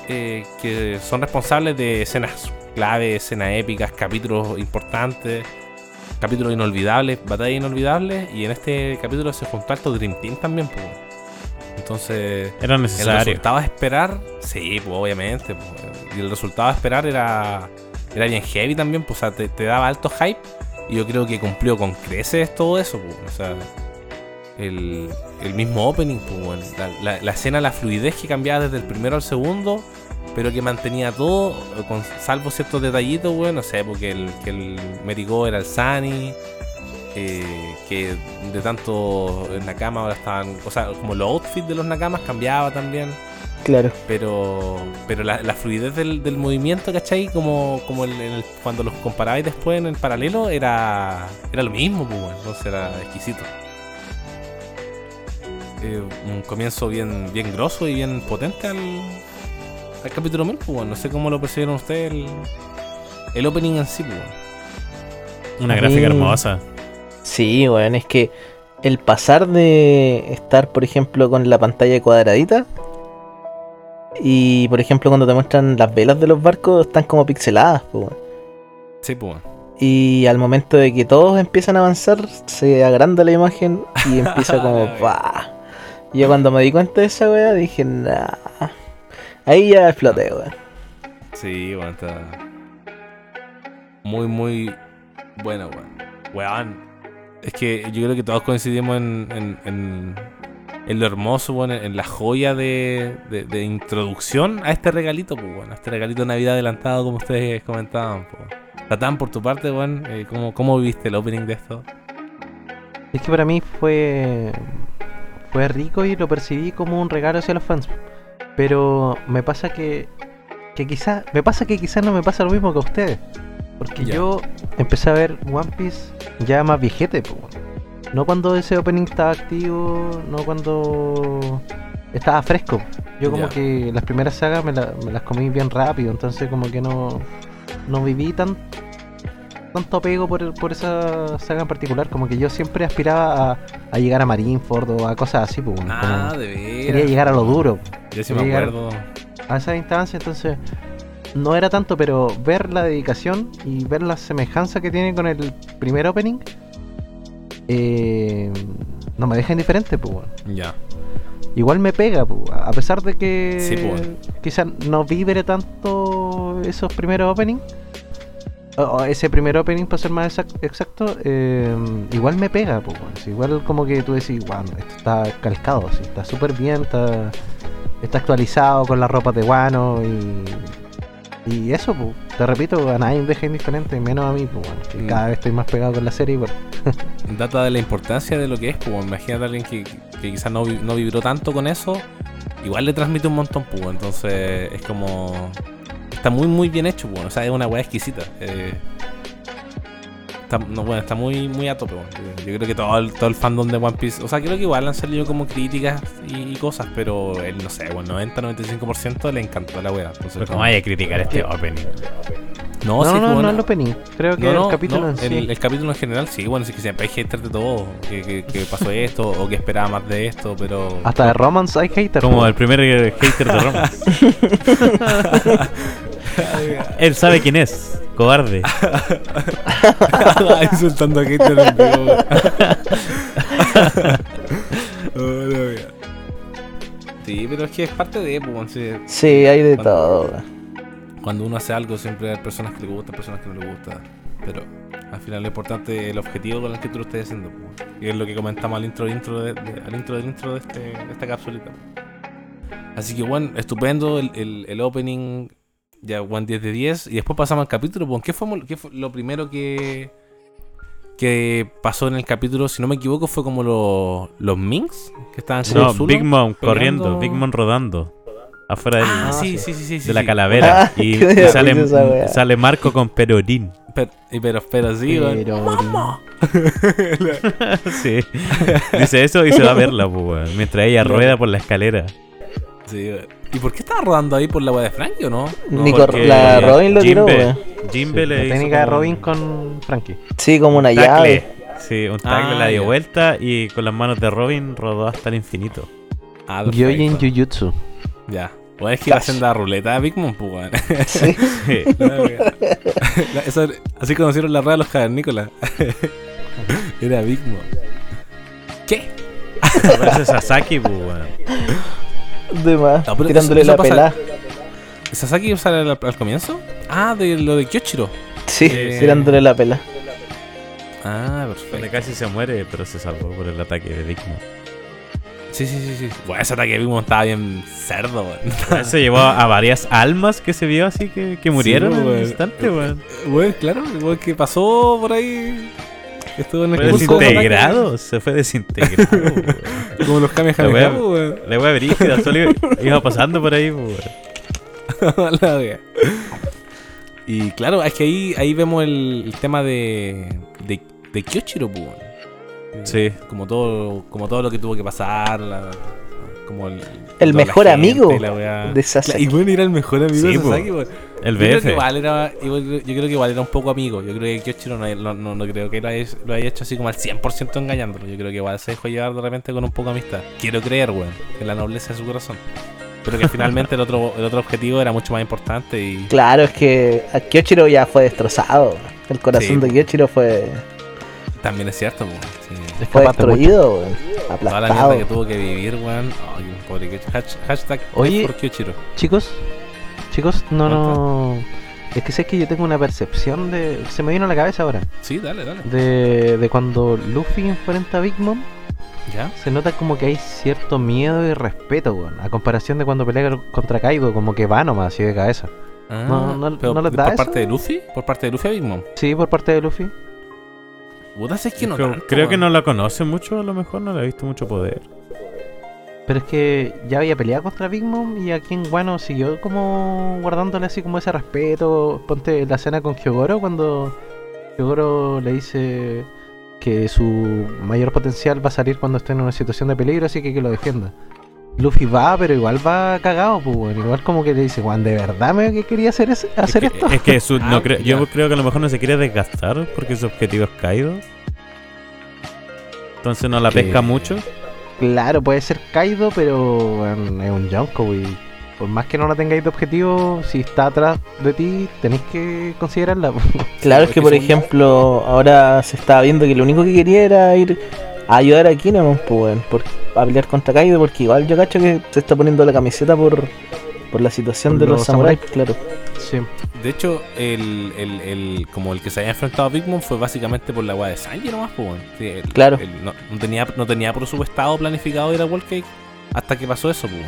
eh, que son responsables de escenas clave, escenas épicas, capítulos importantes, capítulos inolvidables, batallas inolvidables, y en este capítulo se juntó alto Dream Team también, pues. Entonces, Era el necesario. resultado a esperar, sí, pues obviamente. pues, y el resultado a esperar era, era bien heavy también, pues, o sea, te, te daba alto hype. Y yo creo que cumplió con creces todo eso, pues, o sea, el, el mismo opening, pues, la, la- la escena, la fluidez que cambiaba desde el primero al segundo, pero que mantenía todo, con, salvo ciertos detallitos, bueno, no sé, porque el, que el Merigo era el Sunny. Eh, que de tanto en Nakama ahora estaban, o sea, como los outfits de los Nakamas cambiaba también, Claro. pero pero la, la fluidez del, del movimiento, ¿cachai? Como, como el- el- cuando los comparabais después en el paralelo, era, era lo mismo, pues, bueno, entonces era exquisito. Eh, un comienzo bien, bien grosso y bien potente al, al capítulo 1000, pues, bueno, no sé cómo lo percibieron ustedes el, el opening en sí, pues, bueno. Una gráfica mí- hermosa. Sí, weón, es que el pasar de estar, por ejemplo, con la pantalla cuadradita y, por ejemplo, cuando te muestran las velas de los barcos, están como pixeladas, weón. Sí, pues, bueno. Y al momento de que todos empiezan a avanzar, se agranda la imagen y empieza como. Y yo cuando me di cuenta de esa weá dije, nah. Ahí ya exploté, weón. Sí, bueno, está. Muy, muy bueno, weón. Weón. Es que yo creo que todos coincidimos en, en, lo hermoso, weón, en la joya de, de, introducción a este regalito, pues. A este regalito de Navidad adelantado, como ustedes comentaban, pues. Tatán, por tu parte, weón, eh, ¿cómo, ¿cómo viviste el opening de esto? Es que para mí fue fue rico y lo percibí como un regalo hacia los fans. Pero me pasa que que quizás me pasa que quizás no me pasa lo mismo que a ustedes. Porque Ya. yo empecé a ver One Piece ya más viejete, po, no cuando ese opening estaba activo, no cuando estaba fresco. Yo como Ya. que las primeras sagas me, la- me las comí bien rápido, entonces como que no no viví tan tanto apego por, por esa saga en particular. Como que yo siempre aspiraba a, a llegar a Marineford o a cosas así, pues. Ah, de veras. quería llegar a lo duro. Yo sí me acuerdo. a esa instancia, entonces no era tanto, pero ver la dedicación y ver la semejanza que tiene con el primer opening eh, no me deja indiferente, pues. bueno. Ya. Igual me pega, pues, a pesar de que Sí, pues. quizás no vibre tanto esos primeros openings. O, ese primer opening, para ser más exac- exacto, eh, igual me pega, pues, bueno. Igual como que tú decís, wow, esto está calcado, sí, está súper bien, está, está actualizado con las ropas de guano y, y eso, pues, te repito, a nadie me deja indiferente, menos a mí, pues, bueno, que Mm. cada vez estoy más pegado con la serie, pues. Data de la importancia de lo que es, pues imagínate a alguien que, que quizás no, no vibró tanto con eso, igual le transmite un montón, pues entonces es como... Está muy muy bien hecho, pues, o sea, es una weá exquisita. eh. Está, no, bueno, está muy muy a tope, bueno. yo, creo que todo el, todo el fandom de One Piece, o sea, creo que igual han salido como críticas y, y cosas, pero el, no sé, bueno, 90-95% le encantó la weá. Pero como- ¿cómo vaya a criticar este opening? no, No, sí, no, no, bueno, no el opening, creo que no, el no, capítulo no, en sí. el, el capítulo en general, sí, bueno, sí que siempre hay haters de todo, que, que, que pasó esto, o que esperaba más de esto, pero... Hasta de Romance hay haters. Como pues. el primer eh, hater de Roma. Él sabe quién es. Cobarde. Insultando a en vivo. Oh, no. Sí, pero es que es parte de, pues, sí, Sí, hay de Cuando- todo. cuando uno hace algo siempre hay personas que le gustan, personas que no le gustan, pero al final lo importante es el objetivo con el que tú lo estés haciendo, pues, y es lo que comentamos al intro, intro de, de- al intro del intro de, este, de esta capsulita. Así que bueno, estupendo el, el, el opening, ya one 10 de 10, y después pasamos al capítulo, pues, ¿qué fue, mo- qué fue lo primero que que pasó en el capítulo, si no me equivoco, fue como lo- los Minx que estaban con No, Zulu? Big Mom peleando. corriendo, Big Mom rodando. Afuera del- Ah, sí, sí. sí, sí, sí, sí, de la sí. calavera. Ah, y, sale, sale Marco con Perorín. Pero, y pero, pero sí. Pero- sí. Dice eso y se va a verla, pues, Mientras ella rueda por la escalera. Sí, weón. ¿Y por qué estaba rodando ahí por la weá de Frankie o no? La Robin lo tiró, Jimbe, weón. Jimbe le la hizo técnica de como Robin con Frankie. Sí, como una tackle. llave. Sí, un tackle Ah, la dio vuelta y con las manos de Robin rodó hasta el infinito. Ah, Gyojin. Jujutsu. Ya. Bueno, es que iba haciendo la ruleta de Big Mom, pues, weón. Sí. Sí. La así conocieron la red de los cavernícolas. Era Big Mom. ¿Qué? Parece Sasaki, pues, weón. De más. No, tirándole eso- eso la pelada. ¿Sasaki sale al, al comienzo? Ah, de lo de Kyochiro. Sí, Eh, tirándole la pela. Ah, Donde perfecto. casi se muere, pero se salvó por el ataque de Big Mom. Sí, sí, sí, sí. Bueno, ese ataque de Big Mom estaba bien cerdo, weón. Eso llevó a varias almas que se vio así que, que murieron Sí, en un weón. instante, weón. Weón, claro, igual que pasó por ahí. Que Estuvo en el Fue desintegrado, se fue desintegrado, Como los Kamehameha, La wea-. La wea brígida, solo iba, pasando por ahí. La wea. Y claro, es que ahí, ahí vemos el, el tema de, de, de Kyochiro, pues, Sí. Como todo, como todo lo que tuvo que pasar, la- como el, El mejor gente, amigo la wea. de Sasaki. Y bueno, era el mejor amigo Sí, de. Sasaki, weón. El Yo creo que BF. igual era, yo creo que igual era un poco amigo. Yo creo que Kyoshiro no, no, no, no creo que lo haya, lo haya hecho así como al 100% engañándolo. Yo creo que igual se dejó llevar de repente con un poco de amistad. Quiero creer, weón, en la nobleza de su corazón. Pero que finalmente el otro, el otro objetivo era mucho más importante y Claro, es que a Kyochiro ya fue destrozado. El corazón Sí. de Kyochiro fue, también es cierto, weón. Fue mucho. destruido, weón. Toda la aplastado. mierda que tuvo que vivir, weón. Ay, pobre Kyoshiro. Hash- Hashtag Oye. por Kyoshiro. Chicos, chicos, no, no. Es que sé que yo tengo una percepción de. Se me vino a la cabeza ahora. Sí, dale, dale. De, de cuando Luffy enfrenta a Big Mom, ¿Ya? se nota como que hay cierto miedo y respeto, weón. A comparación de cuando pelea contra Kaido, como que va nomás así de cabeza. Ah, No, no- pero no les da ¿Por eso? parte de Luffy? ¿Por parte de Luffy a Big Mom? Sí, por parte de Luffy. Puta, es que no creo, tanto, creo que no la conoce mucho, a lo mejor no le ha visto mucho poder. Pero es que ya había peleado contra Big Mom y aquí en Guano siguió como guardándole así como ese respeto. Ponte la escena con Hyogoro cuando Hyogoro le dice que su mayor potencial va a salir cuando esté en una situación de peligro, así que que lo defienda. Luffy va, pero igual va cagado, pues. Igual como que le dice, Juan, ¿de verdad me que quería hacer, ese- hacer es que, esto? es que su- no Ah, creo- yo creo que a lo mejor no se quiere desgastar porque su objetivo es Kaido. Entonces no la Que- pesca mucho. Claro, puede ser Kaido, pero es un Yonko, y por más que no la tengáis de objetivo, si está atrás de ti, tenéis que considerarla. Claro, es que por ejemplo, ahora se estaba viendo que lo único que quería era ir a ayudar a Kinemon, pues, weón, por, a pelear contra Kaido, porque igual yo cacho que se está poniendo la camiseta por, por la situación Por de los los samuráis, claro. sí. De hecho, el, el, el- como el que se había enfrentado a Big Mom fue básicamente por la weá de Sanji nomás, pues, weón. Sí, el- Claro. el- no, no tenía, no tenía presupuestado planificado ir a World Cake hasta que pasó eso, pues.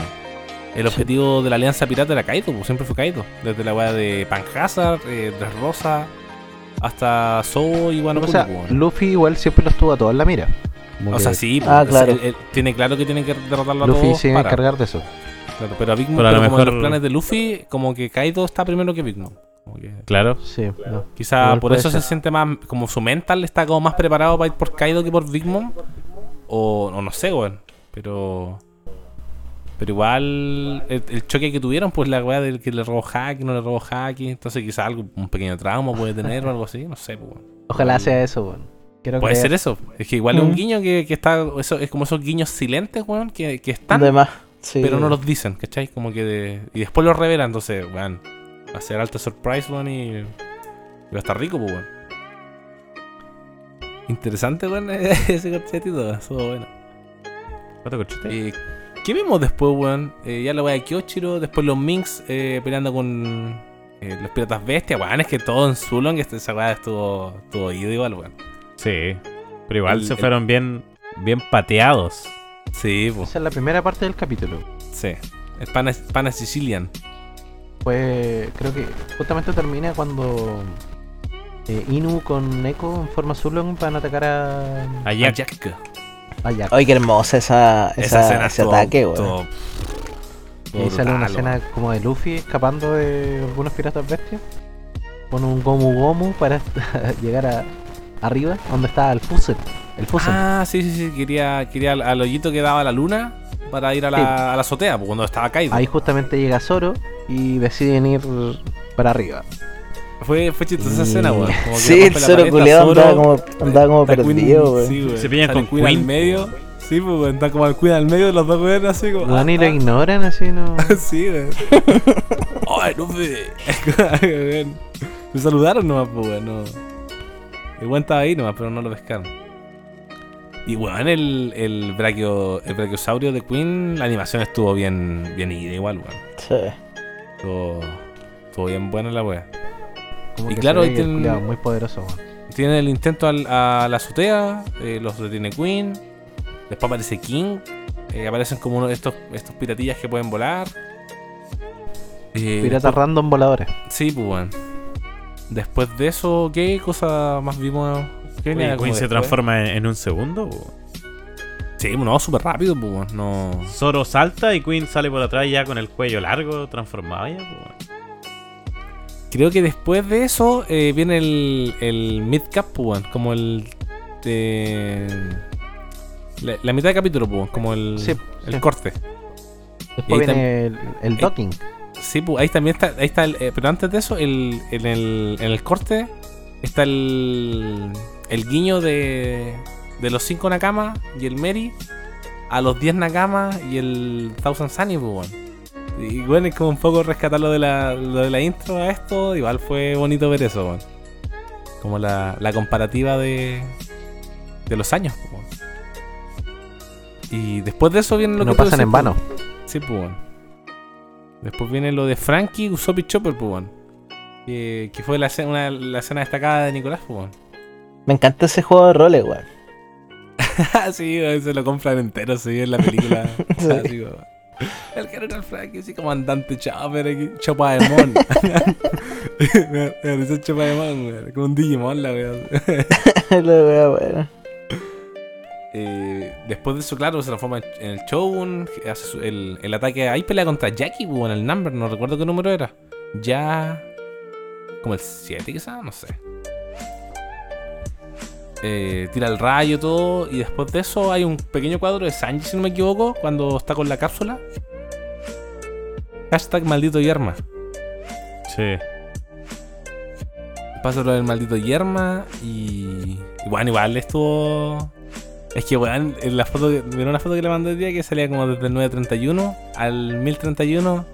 El objetivo de la Alianza Pirata era Kaido, pues siempre fue Kaido. Desde la weá de Panhazard, eh, Dressrosa, hasta Zou y Wano o sea, pues. Luffy igual siempre lo estuvo a todos en la mira. Como O que sea, sí, pues, Ah, es- claro. él- él tiene claro que tiene que derrotarlo a Luffy todos se iba a encargar de eso. Claro, pero a Big Mom, Pero a pero lo como en mejor- los planes de Luffy, como que Kaido está primero que Big Mom. Que- Claro. Sí, no. Quizá Igual por eso se siente más, como su mental está como más preparado para ir por Kaido que por Big Mom. O, o no sé, weón. Pero. Pero igual el, el choque que tuvieron, pues la weá del que le robó Haki, no le robó Haki. Entonces quizá algo, un pequeño trauma puede tener o algo así, no sé, pues, weón. Ojalá sea eso, weón. Quiero Puede creer. ser eso. Es que igual es un Mm. guiño que, que está. Eso, es como esos guiños silentes, weón, que, que están, Además, sí. pero no los dicen, ¿cachai? Como que de- y después los revelan, entonces, weón. Va a ser alta surprise, weón, y, y va a estar rico, pues, weón. Interesante, weón, ese corchetito, estuvo bueno. ¿Cuánto corchete? Eh, ¿Qué vimos después, weón? Eh, ya la weá de Kyochiro, después los Minx eh, peleando con eh, los piratas bestias, weón. Es que todo en Zulong, este- esa weá estuvo, estuvo ido igual, weón. Sí. Pero igual El- se el- fueron bien, bien pateados. Sí, pues, Esa es la primera parte del capítulo. sí. Pana, pana Sicilian. Pues creo que justamente termina cuando eh, Inu con Neko en forma Zulong van a atacar a. A Jack. a Jack. Ay, qué hermosa esa, Esa esa, escena ese ataque, weón. Y ahí sale una escena como de Luffy escapando de algunos piratas bestias. Pone un Gomu Gomu para llegar a arriba, donde está el Fusen. El Fusen. Ah, sí, sí, sí. Quería, quería al, al hoyito que daba la luna para ir a la, Sí. a la azotea, pues, cuando estaba caído. Ahí justamente llega Zoro y deciden ir para arriba. Fue, fue chistosa esa escena, weón. Como que Sí, el Zoro Zoro, andaba como, andaba como perdido, weón. sí, weón. Se pillan con Queen al Queen, medio. Sí, pues, weón, está como el Queen al medio de los dos weones así como. Weón, y lo ah, ignoran así, ¿no? Sí, weón. Ay, no me. Me saludaron nomás, pues, weón. No. El weón estaba ahí nomás, pero no lo pescaron. Y weón, el, el, brachio, el brachiosaurio de Queen, la animación estuvo bien, bien ida igual, weón. Sí. Estuvo, estuvo bien buena la wea. Como Y claro, ahí el tienen- muy poderoso, weón. Tiene el intento al- a la azotea, eh, los detiene Queen. Después aparece King. eh, aparecen como uno de estos, estos piratillas que pueden volar. Eh, Piratas random voladores. Sí, pues bueno. Después de eso, ¿qué cosa más vimos? ¿Qué Oye, Queen se transforma en, en un segundo. po. Sí, no, súper rápido, pues bueno, No. Zoro salta y Queen sale por atrás ya con el cuello largo, transformado ya. po. Creo que después de eso eh, viene el, el mid-cap, pues como el. de- la, la mitad del capítulo, pues, como el, Sí, el sí. corte. Después viene el, el ahí- docking. Sí, pues ahí también está, ahí está el, eh, pero antes de eso, el, en, el, en el corte está el, el guiño de, de los 5 Nakama y el Meri a los 10 Nakama y el Thousand Sunny, pues bueno. Y bueno, es como un poco rescatar lo de la, lo de la intro a esto, igual fue bonito ver eso, bueno. Como la, la comparativa de, de los años, pues, bueno. Y después de eso viene lo Que no pasan en vano. pues. Sí, pues bueno. Después viene lo de Frankie, Usopp Chopper, pues bueno. Que, fue la, una- la escena destacada de Nicolás, pues. Me encanta ese juego de roles, weón. sí, weón, se lo compran entero, sí, en la película. Sí. Así como, El general Frankie, así comandante Chopper, aquí, Chopaemon. me me pareció Chopaemon, weón. Como un Digimon, la weón. La wea, weón. Eh, después de eso, claro, se transforma en el Shogun, hace el, el ataque. Ahí pelea contra Jackie, pues, en el number, no recuerdo qué número era. Ya. Como el 7, quizás, no sé. eh, tira el rayo, todo. Y después de eso hay un pequeño cuadro de Sanji, si no me equivoco, cuando está con la cápsula. Hashtag maldito yerma. Sí. Pasa lo del maldito yerma y. y bueno, igual estuvo. Es que, weón, en la foto, que- miró una foto que le mandé el día que salía como desde el 931 al 1031.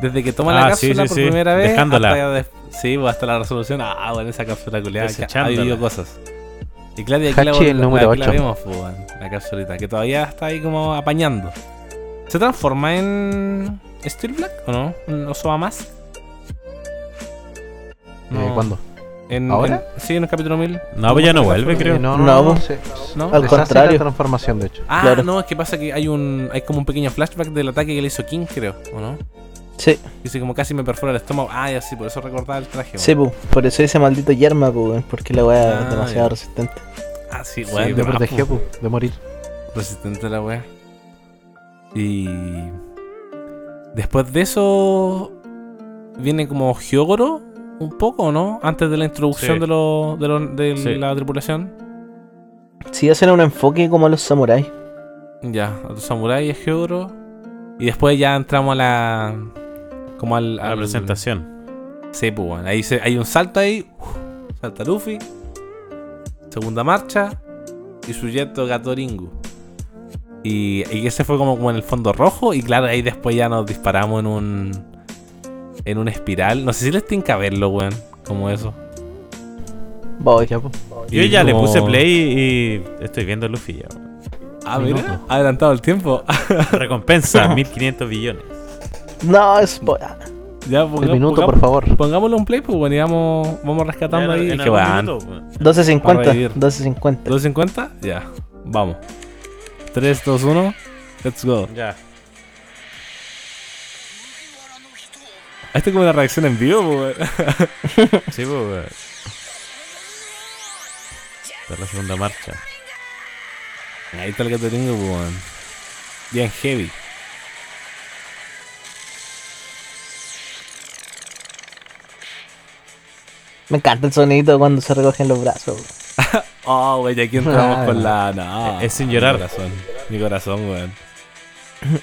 Desde que toma Ah, la sí, cápsula sí, por sí, primera vez. dejándola. Hasta de- sí, pues, hasta la resolución. Ah, bueno, esa cápsula culiada que ha vivido cosas. Y claro, aquí la, el número aquí la 8. vemos, pues, weón, la cápsulita, que todavía está ahí como apañando. ¿Se transforma en Steel Black o no? ¿No se va más? Eh, ¿Cuándo? En, ¿Ahora? en- sí, en el capítulo 1000. No, pues ya no vuelve, creo. no, no, No, no, pues. se- ¿No? Al deshace contrario. la transformación, de hecho. Ah, Claro. no, es que pasa que hay un hay como un pequeño flashback del ataque que le hizo King, creo, ¿o no? Sí, Dice como casi me perfora el estómago. Ah, ya sí, por eso recordaba el traje. sí, weón. pu. Por eso ese maldito yerma, pu, weón, porque la weá Ah, es demasiado ya. resistente. Ah, sí, Sí, weón. me de protegió po. de morir. Resistente la wea. Y. Después de eso. Viene como Hyogoro, un poco, ¿no? Antes de la introducción Sí. de, lo, de, lo- de Sí. la tripulación. Sí, hacen un enfoque como a los samuráis. Ya, a tu samurai es Hyogoro. Y después ya entramos a la. Como al. A la al- presentación. Sí, pues bueno, ahí se- hay un salto ahí. uf, salta Luffy. Segunda marcha. Y Suyeto Gatoringu. Y, y ese fue como, como en el fondo rojo. Y claro, ahí después ya nos disparamos en un. En una espiral. No sé si les que verlo, weón. Como eso. Voy. Ya, pu. Yo ya le como- puse play y estoy viendo Luffy ya. weón. Ah, mira. Minuto. Ha adelantado el tiempo. Recompensa, 1500 billones. No, es. ya, El ponga- minuto, ponga- por favor. Pongámosle un play, pues bueno, y vamos, vamos rescatando Ya, ahí. en Que van. minuto, weón. 12.50. revivir. 12.50. ¿250? Ya. Vamos. 3, 2, 1. Let's go. Ya. Esta es como una reacción en vivo, weón. Sí, pues, weón. Esta es la segunda marcha. Ahí está el que te tengo, weón. Bien heavy. Me encanta el sonidito cuando se recogen los brazos. weón. Oh, güey, aquí entramos Ah, con la. No. Es sin llorar. Mi corazón, mi corazón weón.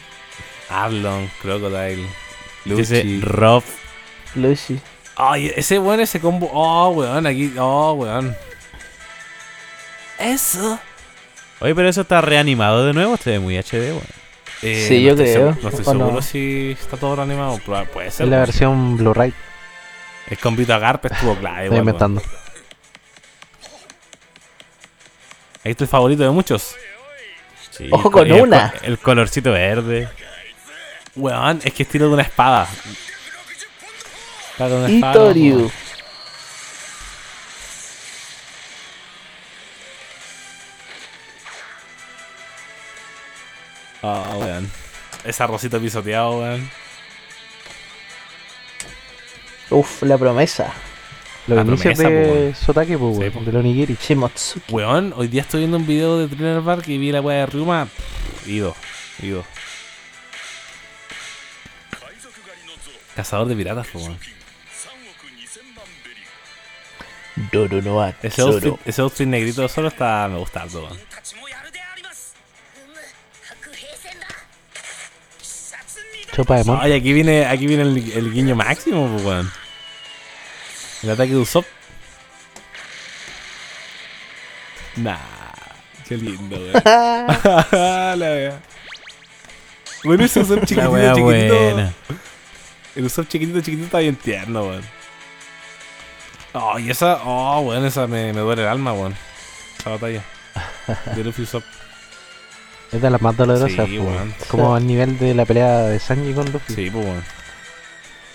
Arlong, Crocodile, Lucy. Rob. Lucy. Ay, ese weón, ese combo. Oh, weón, aquí. Oh, weón. Eso. Oye, pero eso está reanimado de nuevo. Este ve muy HD, weón. Eh, Sí, no yo estoy creo. No estoy seguro si está todo reanimado. Puede ser. Es la versión Blu-ray. El combito a Garp estuvo clave, Estoy weón. inventando. Ahí está el favorito de muchos. Sí, Ojo con el una. El colorcito verde. Weón, es que es tiro de una espada. Con una espada, Itoriu. weón. Ah, weón. Ese arrocito pisoteado, weón. Uf, la promesa. Los La inicios promesa, po, de weón. Sotake, pues, Sí, weón, po. Shimotsuki. Weón, hoy día estoy viendo un video de Thriller Bark y vi la weá de Ryuma. Pff, Ido, ido. Cazador de piratas, po, weón. Doronoa Ese outfit, Zoro. ese outfit negrito de está, me gusta harto, weón. Chopa de mono. Ay, aquí viene, aquí viene el, el guiño máximo, po, weón. El ataque de Usopp. Nah, qué lindo, weón. La wea. Bueno, eso son chiquititos, chiquititos. El Usopp chiquitito, chiquitito está bien tierno, weón. Oh, y esa, oh, weón, esa me, me duele el alma, weón. Esa batalla. De Luffy Usopp. Es de las más dolorosas, Sí, pues, weón. Como al nivel de la pelea de Sanji con Luffy. Sí, pues, weón.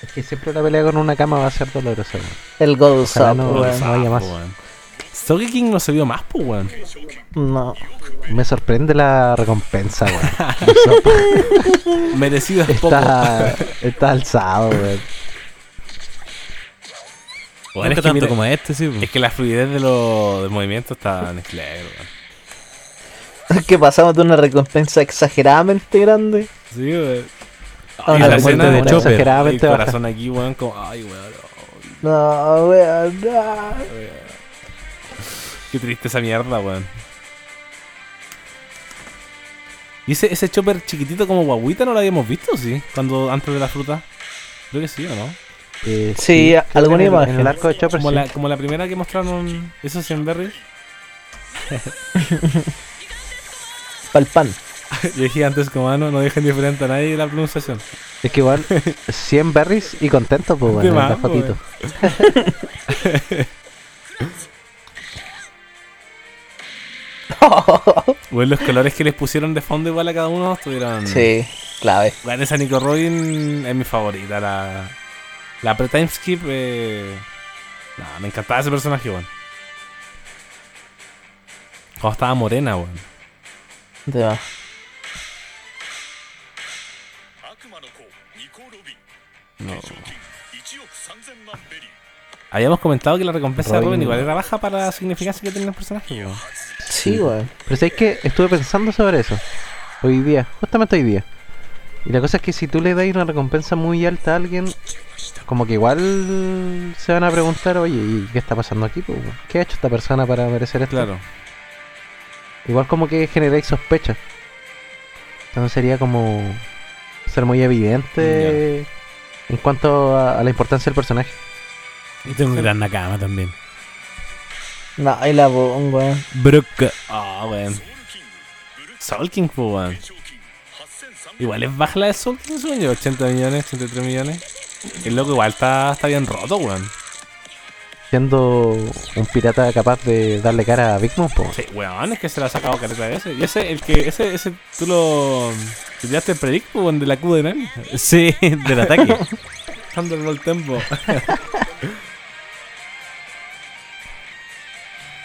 Es que siempre la pelea con una cama va a ser dolorosa, weón. El God Ojalá Sap, no- weón. no haya más. Sogeking no se vio más, pues, weón. No. Me sorprende la recompensa, weón. Merecido es poco. está, está alzado, weón. Nunca es, que tanto mira, como este, sí. es que la fluidez de los del movimiento está next level, weón. que pasamos de una recompensa exageradamente grande Sí, weón. a Y la escena de. El exageradamente baja. corazón aquí, weón, como, ay, weón. No, weón, no. Qué triste esa mierda, weón. ¿Y ese, ese chopper chiquitito como guaguita no lo habíamos visto, sí? Cuando antes de la fruta. Creo que sí, ¿o no? Eh, Sí, alguna en el- En imagen. el arco de Chopper, Como sí. la, como la primera que mostraron esos 100 berries. Pa'l pan. Yo dije antes como ah, no, no dejen diferente a nadie la pronunciación. Es que igual 100 berries y contento, pues, De bueno, la fotito. Bueno, los colores que les pusieron de fondo igual a cada uno estuvieron. Sí, clave. Bueno, esa Nico Robin es mi favorita. La, la pre-time skip. Eh... Me encantaba ese personaje, weón. Bueno. Cuando estaba morena, weón. Bueno. De No. Habíamos comentado que la recompensa de Robin igual era baja para la significancia que tenía el personaje. Sí, weón. Pero sabes que estuve pensando sobre eso. Hoy día, justamente hoy día. Y la cosa es que si tú le das una recompensa muy alta a alguien, como que igual se van a preguntar, oye, ¿y qué está pasando aquí? ¿Qué ha hecho esta persona para merecer esto? Claro. Igual como que generáis sospechas. Entonces sería como ser muy evidente en cuanto a, a la importancia del personaje. Y tengo un gran Nakama también. Nei, Levon, weón. Brooke. Ah, weón. Soul King, weón. Igual es baja la de Soul King, 80 millones, 83 millones. El loco igual está, está bien roto, weón. Siendo un pirata capaz de darle cara a Big Mom, po. Sí, weón, es que se la ha sacado careta de ese. Y ese, el que, ese, ese, tú lo. ¿Te tiraste el predict, weón, de la Q de Nami? Sí, del ataque. Thunderbolt Tempo.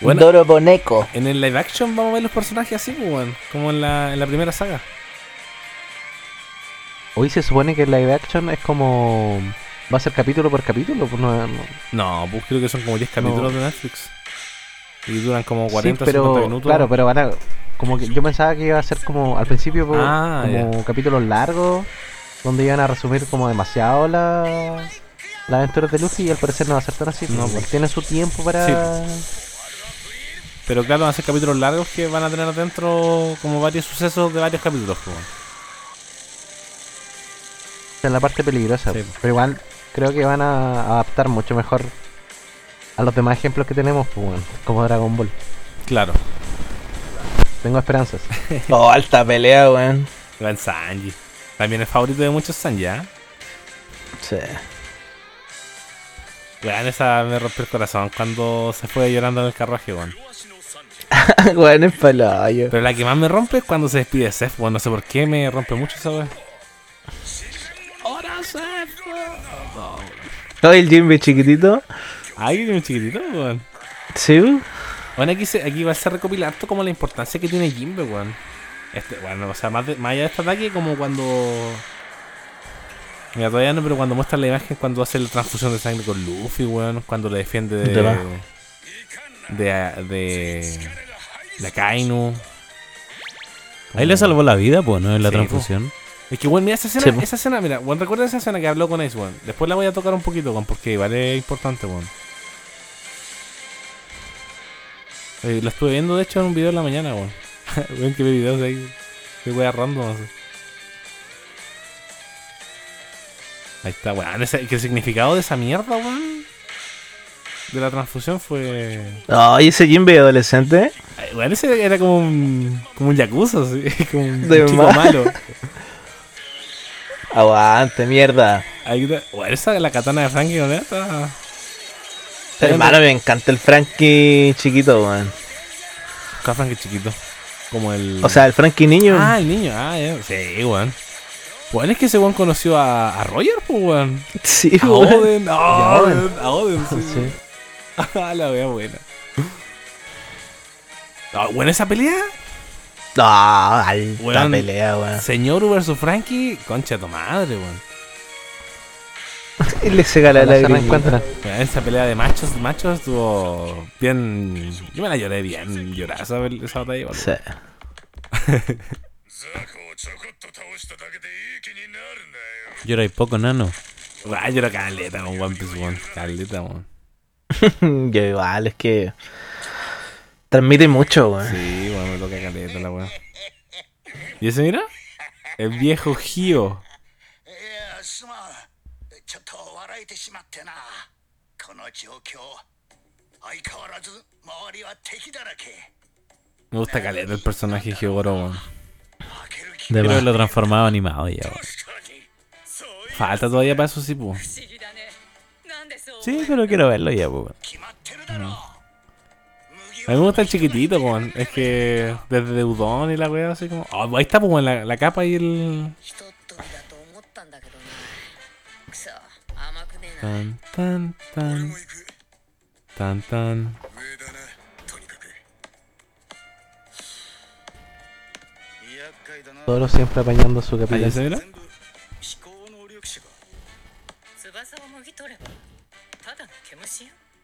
Bueno. Doro Boneco. En el live action vamos a ver los personajes así, pues, weón. Como en la, en la primera saga. Hoy se supone que el live action es como. Va a ser capítulo por capítulo, pues no, no- No, pues creo que son como 10 capítulos de Netflix. Y duran como 40, sí, pero 50 minutos. claro, pero van a como que yo pensaba que iba a ser como al principio pues, Ah, como capítulos largos donde iban a resumir como demasiado la las aventuras de Luffy y al parecer no va a ser tan así. No, No, pues. tiene su tiempo para Pero claro, van a ser capítulos largos que van a tener adentro como varios sucesos de varios capítulos. pues, weón. en la parte peligrosa. Sí. Pero igual creo que van a adaptar mucho mejor a los demás ejemplos que tenemos, pues, bueno, como Dragon Ball. Claro. Tengo esperanzas. Oh, alta pelea, weón. Gran Sanji. También es favorito de muchos Sanji, ¿ah? Sí. Weón, esa me rompió el corazón cuando se fue llorando en el carruaje, weón. bueno, es palayo. Pero la que más me rompe es cuando se despide Seth, bueno, no sé por qué me rompe mucho esa weá. ¡Hola, Seth! No, el Jimmy chiquitito. Ah, el Jimmy chiquitito, weón. Sí, Bueno, aquí, se, aquí va a ser recopilar todo como la importancia que tiene Jimbe, weón. Este, bueno, o sea, más, más allá de este ataque, como cuando. Mira, todavía no, pero cuando muestra la imagen, cuando hace la transfusión de sangre con Luffy, weón. Cuando le defiende de. De. De. De. Akainu. Ahí le salvó la vida, pues, ¿no? En la Sí, transfusión. Es que, bueno, mira esa escena, Sí, esa escena, mira, bueno, recuerda esa escena que habló con Ace, weón. Después la voy a tocar un poquito, weón, porque vale importante, weón. Eh, la estuve viendo, de hecho, en un video en la mañana, weón. Ven que ve videos de ahí. De wea random. Ahí está, weón. Que el significado de esa mierda, weón. De la transfusión fue. No, y ese Jimbe adolescente. Weón, ese era como un. Como un yakuza, así. Como un, De un chico malo. Aguante, mierda. Ahí. Weón, esa la katana de Frankie, ¿no? Está. Hermano, me encanta el Frankie chiquito, weón. Acá Frankie chiquito. Como el. O sea, el Frankie niño. Ah, el niño. Ah, ya. Sí, weón. Weón, es que ese weón conoció a, a Roger, pues, weón. sí, A. Oden. A Oden. A Oden, sí. Sí. ¡Ah, la wea buena. Ah, buena esa pelea. No, alta pelea, weón. Señor versus Frankie, concha de tu madre, weón. Él le seca la lágrima. Esa pelea de machos, machos estuvo bien. Yo me la lloré bien. Lloraba esa, esa batalla, weón. Sí. Llora y poco, nano. Ah, llora caleta, weón. One Piece, weón. Caleta, weón. Yo igual, es que transmite mucho, weón. Sí, weón, me toca caleta la weón. ¿Y ese mira? El viejo Gio. Me gusta caleta el personaje Gio Goro, Creo que lo animado ya, weón. Falta todavía para eso, sí, pues. Sí, pero quiero verlo ya, pues. No. A mí me gusta el chiquitito, pues. Es que desde Udon y la wea, así como. Ah, ahí está, pues, la, la capa y el. Tan, tan, tan. Tan, tan. Toro siempre apañando a su capitán. ¿Ahí se?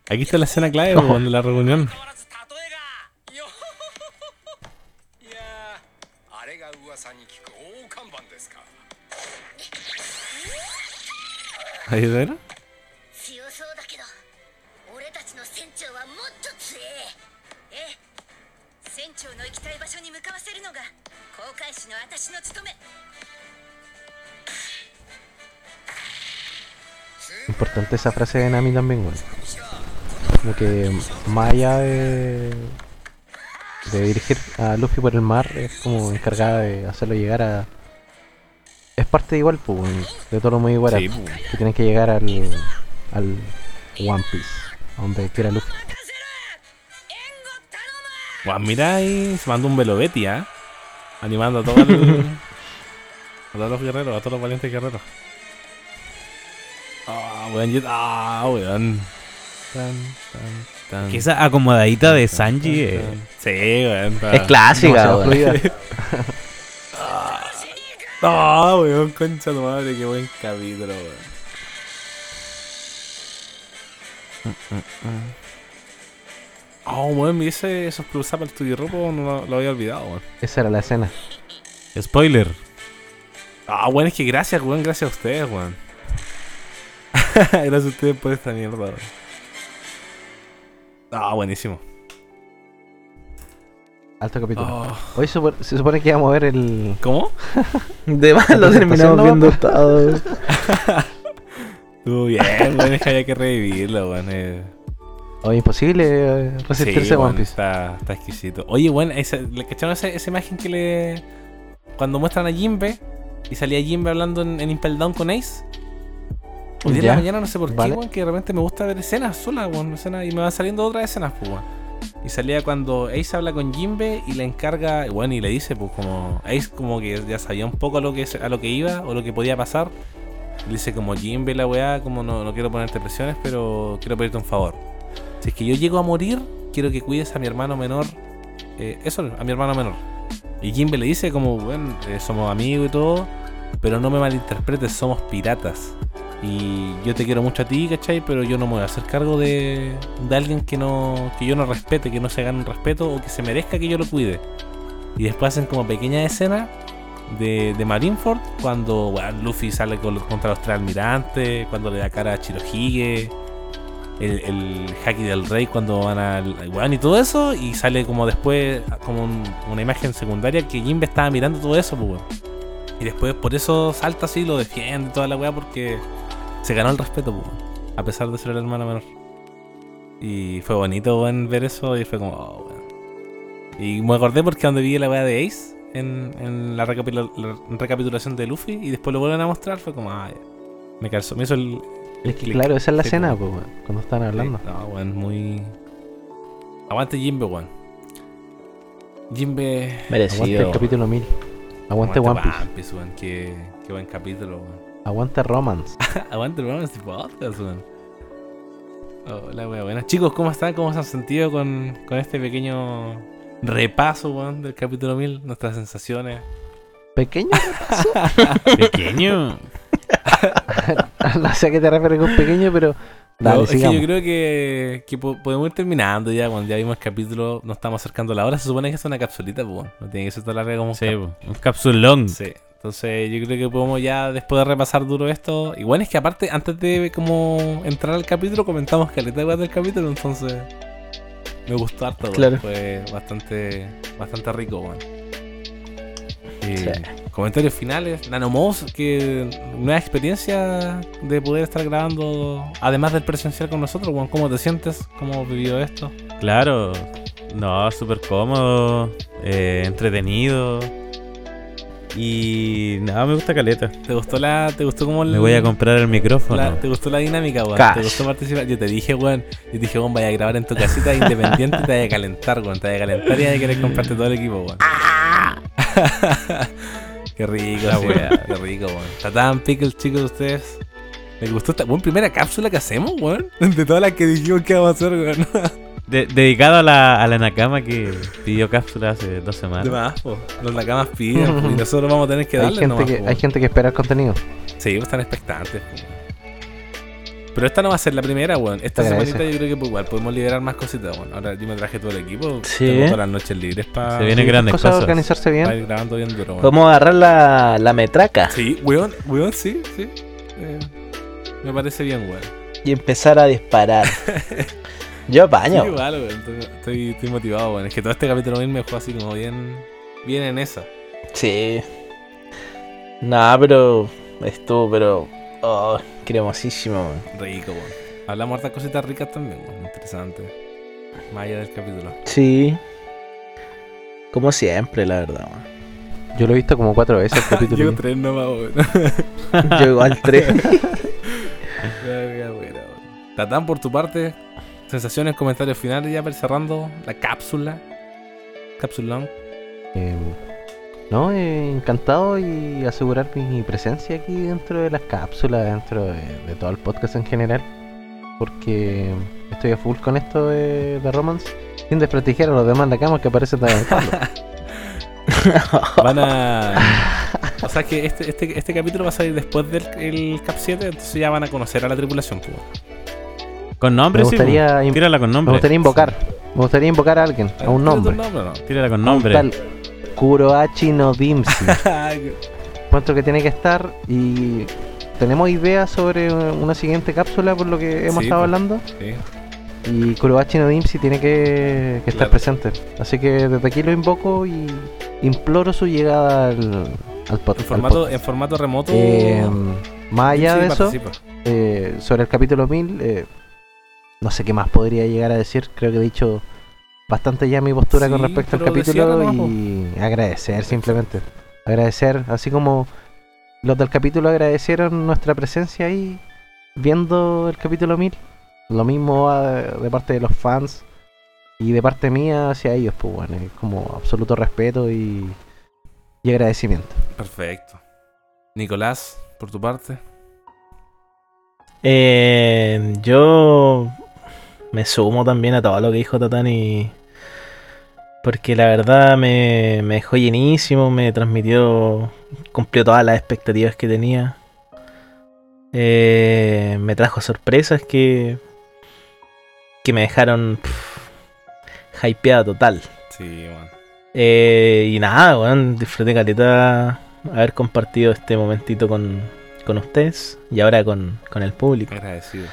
Aquí está la escena clave, de la reunión. 変わ Importante esa frase de Nami también, weón. Como que más allá de, de dirigir a Luffy por el mar, es como encargada de hacerlo llegar a. Es parte igual, pues, de todo lo muy igual. Sí, pues. que tienen que llegar al, al One Piece, a donde quiera Luffy. Weón, mira ahí, se mandó un Velobetti, ¿ah? Animando a todos los. a todos los guerreros, a todos los valientes guerreros. Ah, weón, yo- ah, weón. Tan, tan, tan. Que esa acomodadita de tan, Sanji. tan, eh. Sí, weón. Es clásica, Demasiado weón. fluida. Ah, weón, concha tu madre, qué buen capítulo, weón. Oh, weón, y ese, esos close up al tuyo ropo no lo, lo había olvidado, weón. Esa era la escena. Spoiler. Ah, weón, es que gracias, weón, gracias a ustedes, weón. Gracias a ustedes por esta mierda. Ah, buenísimo. Alto capítulo. Oh, Hoy se, supone- se supone que íbamos a ver el. ¿Cómo? De más lo terminamos viendo todo. Estuvo bien, weón, es que había que revivirlo, weón. eh. Hoy imposible eh, resistirse Sí, a One Piece. está, está exquisito. Oye, weón, esa- ¿le cacharon esa, esa imagen que le. Cuando muestran a Jimbe y salía Jimbe hablando en, en Impel Down con Ace? Hoy día en la mañana no sé por vale. qué, weón, que de repente me gusta ver escenas solas, weón, escenas, y me van saliendo otras escenas, pues, weón. Y salía cuando Ace habla con Jimbe y le encarga, bueno, y le dice, pues, como. Ace como que ya sabía un poco a lo que, a lo que iba o lo que podía pasar. Le dice, como Jimbe, la weá, como no, no quiero ponerte presiones, pero quiero pedirte un favor. Si es que yo llego a morir, quiero que cuides a mi hermano menor. eh, eso, a mi hermano menor. Y Jimbe le dice, como, bueno, eh, somos amigos y todo, pero no me malinterpretes, somos piratas. Y yo te quiero mucho a ti, ¿cachai? Pero yo no me voy a hacer cargo de, de alguien que no que yo no respete, que no se gane un respeto o que se merezca que yo lo cuide. Y después hacen como pequeña escena de, de Marineford cuando Luffy sale con- contra los tres almirantes, cuando le da cara a Chirohige, el, el Haki del Rey cuando van al weón y todo eso, y sale como después como un- una imagen secundaria que Jimbe estaba mirando todo eso, pues weón. Y después por eso salta así, lo defiende toda la weá porque se ganó el respeto, pues, a pesar de ser el hermano menor. Y fue bonito ver eso y fue como, oh, weón. Y me acordé porque cuando vi la weá de Ace en, en la, recapitul- la recapitulación de Luffy y después lo vuelven a mostrar, fue como, ah, ya. me calzó, me hizo el. Es que claro, esa es la escena, pues. cuando están hablando. Sí, No, weón, muy. Aguante Jimbe, weón. Jimbe. Aguante el Merecido. capítulo 1000. Aguante One Piece. weón. Qué, qué buen capítulo, weón. Aguante Romance. Aguante el Romance Podcast, weón. Hola, weón. Buenas chicos, ¿cómo están? ¿Cómo se han sentido con, con este pequeño repaso, weón, del capítulo 1000? Nuestras sensaciones. Pequeño. Pequeño. no sé a qué te refieres con pequeño, pero. Dale, No, es que yo creo que, que po- podemos ir terminando ya, cuando ya vimos el capítulo, nos estamos acercando a la hora. Se supone que es una capsulita, pues, weón. no tiene que ser tan larga como un Sí, cap- un capsulón. Sí. Entonces yo creo que podemos ya, después de repasar duro esto, igual es que aparte, antes de como entrar al capítulo, comentamos caleta weas del capítulo, entonces Me gustó harto. Claro. Fue bastante, bastante rico, weón. Y Sí. Comentarios finales. Nanomos, que nueva experiencia de poder estar grabando, además del presencial con nosotros, weón. ¿Cómo te sientes? ¿Cómo has vivido esto? Claro, no, súper cómodo, eh, entretenido. Y nada, me gusta caleta. ¿Te gustó la, te gustó como Me voy a comprar el micrófono. la- ¿Te gustó la dinámica, weón? Cash. ¿Te gustó participar? Yo te dije, weón. Yo te dije, weón, vaya a grabar en tu casita independiente y te vaya a calentar, weón. Te vaya a calentar y vaya a querer comprarte todo el equipo, weón. qué rico, La wea. Qué rico, weón. Tatán, pickles, chicos, ustedes. Me gustó esta buena primera cápsula que hacemos, weón. De todas las que dijimos que vamos a hacer, weón. De- dedicado a la, a la Nakama que pidió cápsula hace dos semanas. De más, po. Los nakamas piden, po, y nosotros vamos a tener que hay, darle gente nomás, que, po. hay gente que espera el contenido. Sí, están expectantes. Pero esta no va a ser la primera, weón. Esta semanita yo creo que pues, igual podemos liberar más cositas, weón. Ahora yo me traje todo el equipo. Sí. Tengo todas las noches libres para Se vienen grandes Cosa de cosas. organizarse bien. ir grabando bien duro, weón. Vamos a agarrar la, la metraca Sí, weón, weón, sí, sí. Eh, me parece bien, weón. y empezar a disparar. Yo apaño. Sí, igual, weón. Estoy, estoy, estoy motivado, weón. Es que todo este capítulo mismo me dejó así como bien, bien en esa. Sí. Nada, pero estuvo, pero. Oh, cremosísimo, man. Rico, weón. Hablamos hartas cositas ricas también, weón. Interesante. Más allá del capítulo. Sí. Como siempre, la verdad, man. Yo lo he visto como cuatro veces el capítulo. Llevo tres nomás, weón. Yo igual tres. Verga, buena, weón. Tatán, por tu parte, sensaciones, comentarios finales ya para cerrando la cápsula. Cápsulón. Eh, no, eh, encantado y asegurar mi presencia aquí dentro de las cápsulas, dentro de, de todo el podcast en general. Porque estoy a full con esto de, de romance. Sin desprestigiar a los demás de la cama que aparecen cuando. Van a. O sea que este, este, este capítulo va a salir después del el Cap 7, entonces ya van a conocer a la tripulación, pues. Con nombre, Me sí. gustaría im- Tírala con Me nombre. gustaría invocar. Me gustaría invocar a alguien, a un nombre. no? Tírala con un nombre. tal Kurohachi no Dimsi. Encuentro que tiene que estar y tenemos ideas sobre una siguiente cápsula por lo que hemos Sí, estado pues. hablando. sí. Y Kurohachi no Dimsi tiene que, que estar presente. Así que desde aquí lo invoco y imploro su llegada al, al pod- En al formato, podcast. en formato remoto. Eh, más allá sí de eso, eh, sobre el capítulo 1000, eh, no sé qué más podría llegar a decir. Creo que he dicho bastante ya mi postura Sí, con respecto al capítulo y agradecer simplemente. Agradecer, así como los del capítulo agradecieron nuestra presencia ahí viendo el capítulo 1000. Lo mismo va de, de parte de los fans y de parte mía hacia ellos, pues bueno, es como absoluto respeto y, y agradecimiento. Perfecto. Nicolás, por tu parte. Eh, yo me sumo también a todo lo que dijo Tatani. Porque la verdad me, me dejó llenísimo, me transmitió, cumplió todas las expectativas que tenía. Eh, me trajo sorpresas que, que me dejaron pff, hypeada total. Sí, man. Eh, y nada, weón, disfruté caleta haber compartido este momentito con, con ustedes y ahora con, con el público. Agradecido.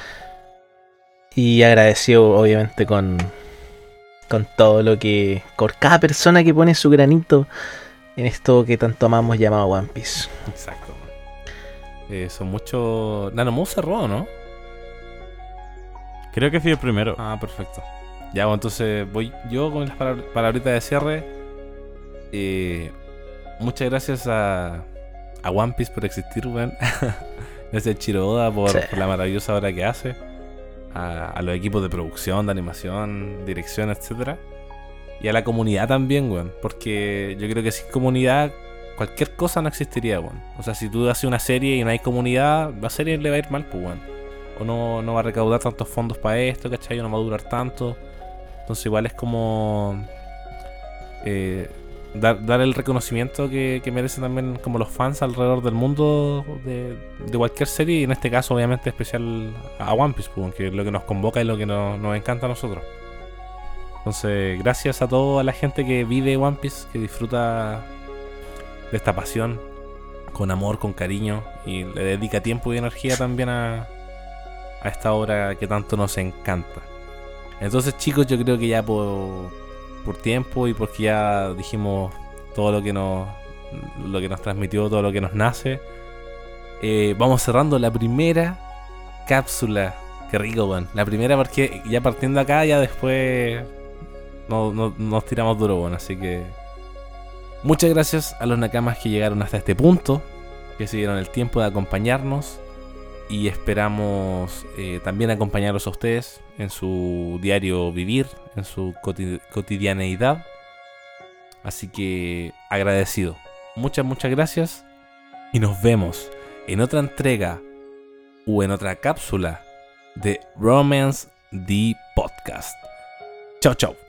Y agradecido obviamente con, con todo lo que... Por cada persona que pone su granito en esto que tanto amamos llamado One Piece. Exacto. Eh, son muchos. Nanomos cerró, ¿no? Creo que fui el primero. Ah, perfecto. Ya, bueno, entonces voy yo con las palabr- palabritas de cierre. Eh, muchas gracias a, a One Piece por existir, weón. gracias a Chiroda por, Sí. por la maravillosa obra que hace. A, los equipos de producción, de animación, dirección, etcétera. Y a la comunidad también, weón. Porque yo creo que sin comunidad cualquier cosa no existiría, weón. O sea, si tú haces una serie y no hay comunidad, la serie le va a ir mal, pues, weón. O no, no va a recaudar tantos fondos para esto, ¿cachai? O no va a durar tanto. Entonces igual es como... eh, dar, el reconocimiento que, que merecen también como los fans alrededor del mundo de, cualquier serie y en este caso obviamente especial a One Piece, pues, que es lo que nos convoca y lo que nos, nos encanta a nosotros. Entonces, gracias a toda la gente que vive One Piece, que disfruta de esta pasión, con amor, con cariño, y le dedica tiempo y energía también a, a esta obra que tanto nos encanta. Entonces, chicos, yo creo que ya por, por tiempo y porque ya dijimos todo lo que nos, lo que nos transmitió, todo lo que nos nace, eh, vamos cerrando la primera cápsula. Qué rico, weón. La primera porque ya partiendo acá, ya después no- no- nos tiramos duro, bueno. Así que muchas gracias a los nakamas que llegaron hasta este punto, que se dieron el tiempo de acompañarnos y esperamos eh, también acompañarlos a ustedes en su diario vivir, en su coti- cotidianeidad. Así que agradecido. Muchas, muchas gracias y nos vemos en otra entrega o en otra cápsula de Romance The Podcast. Chao, chao.「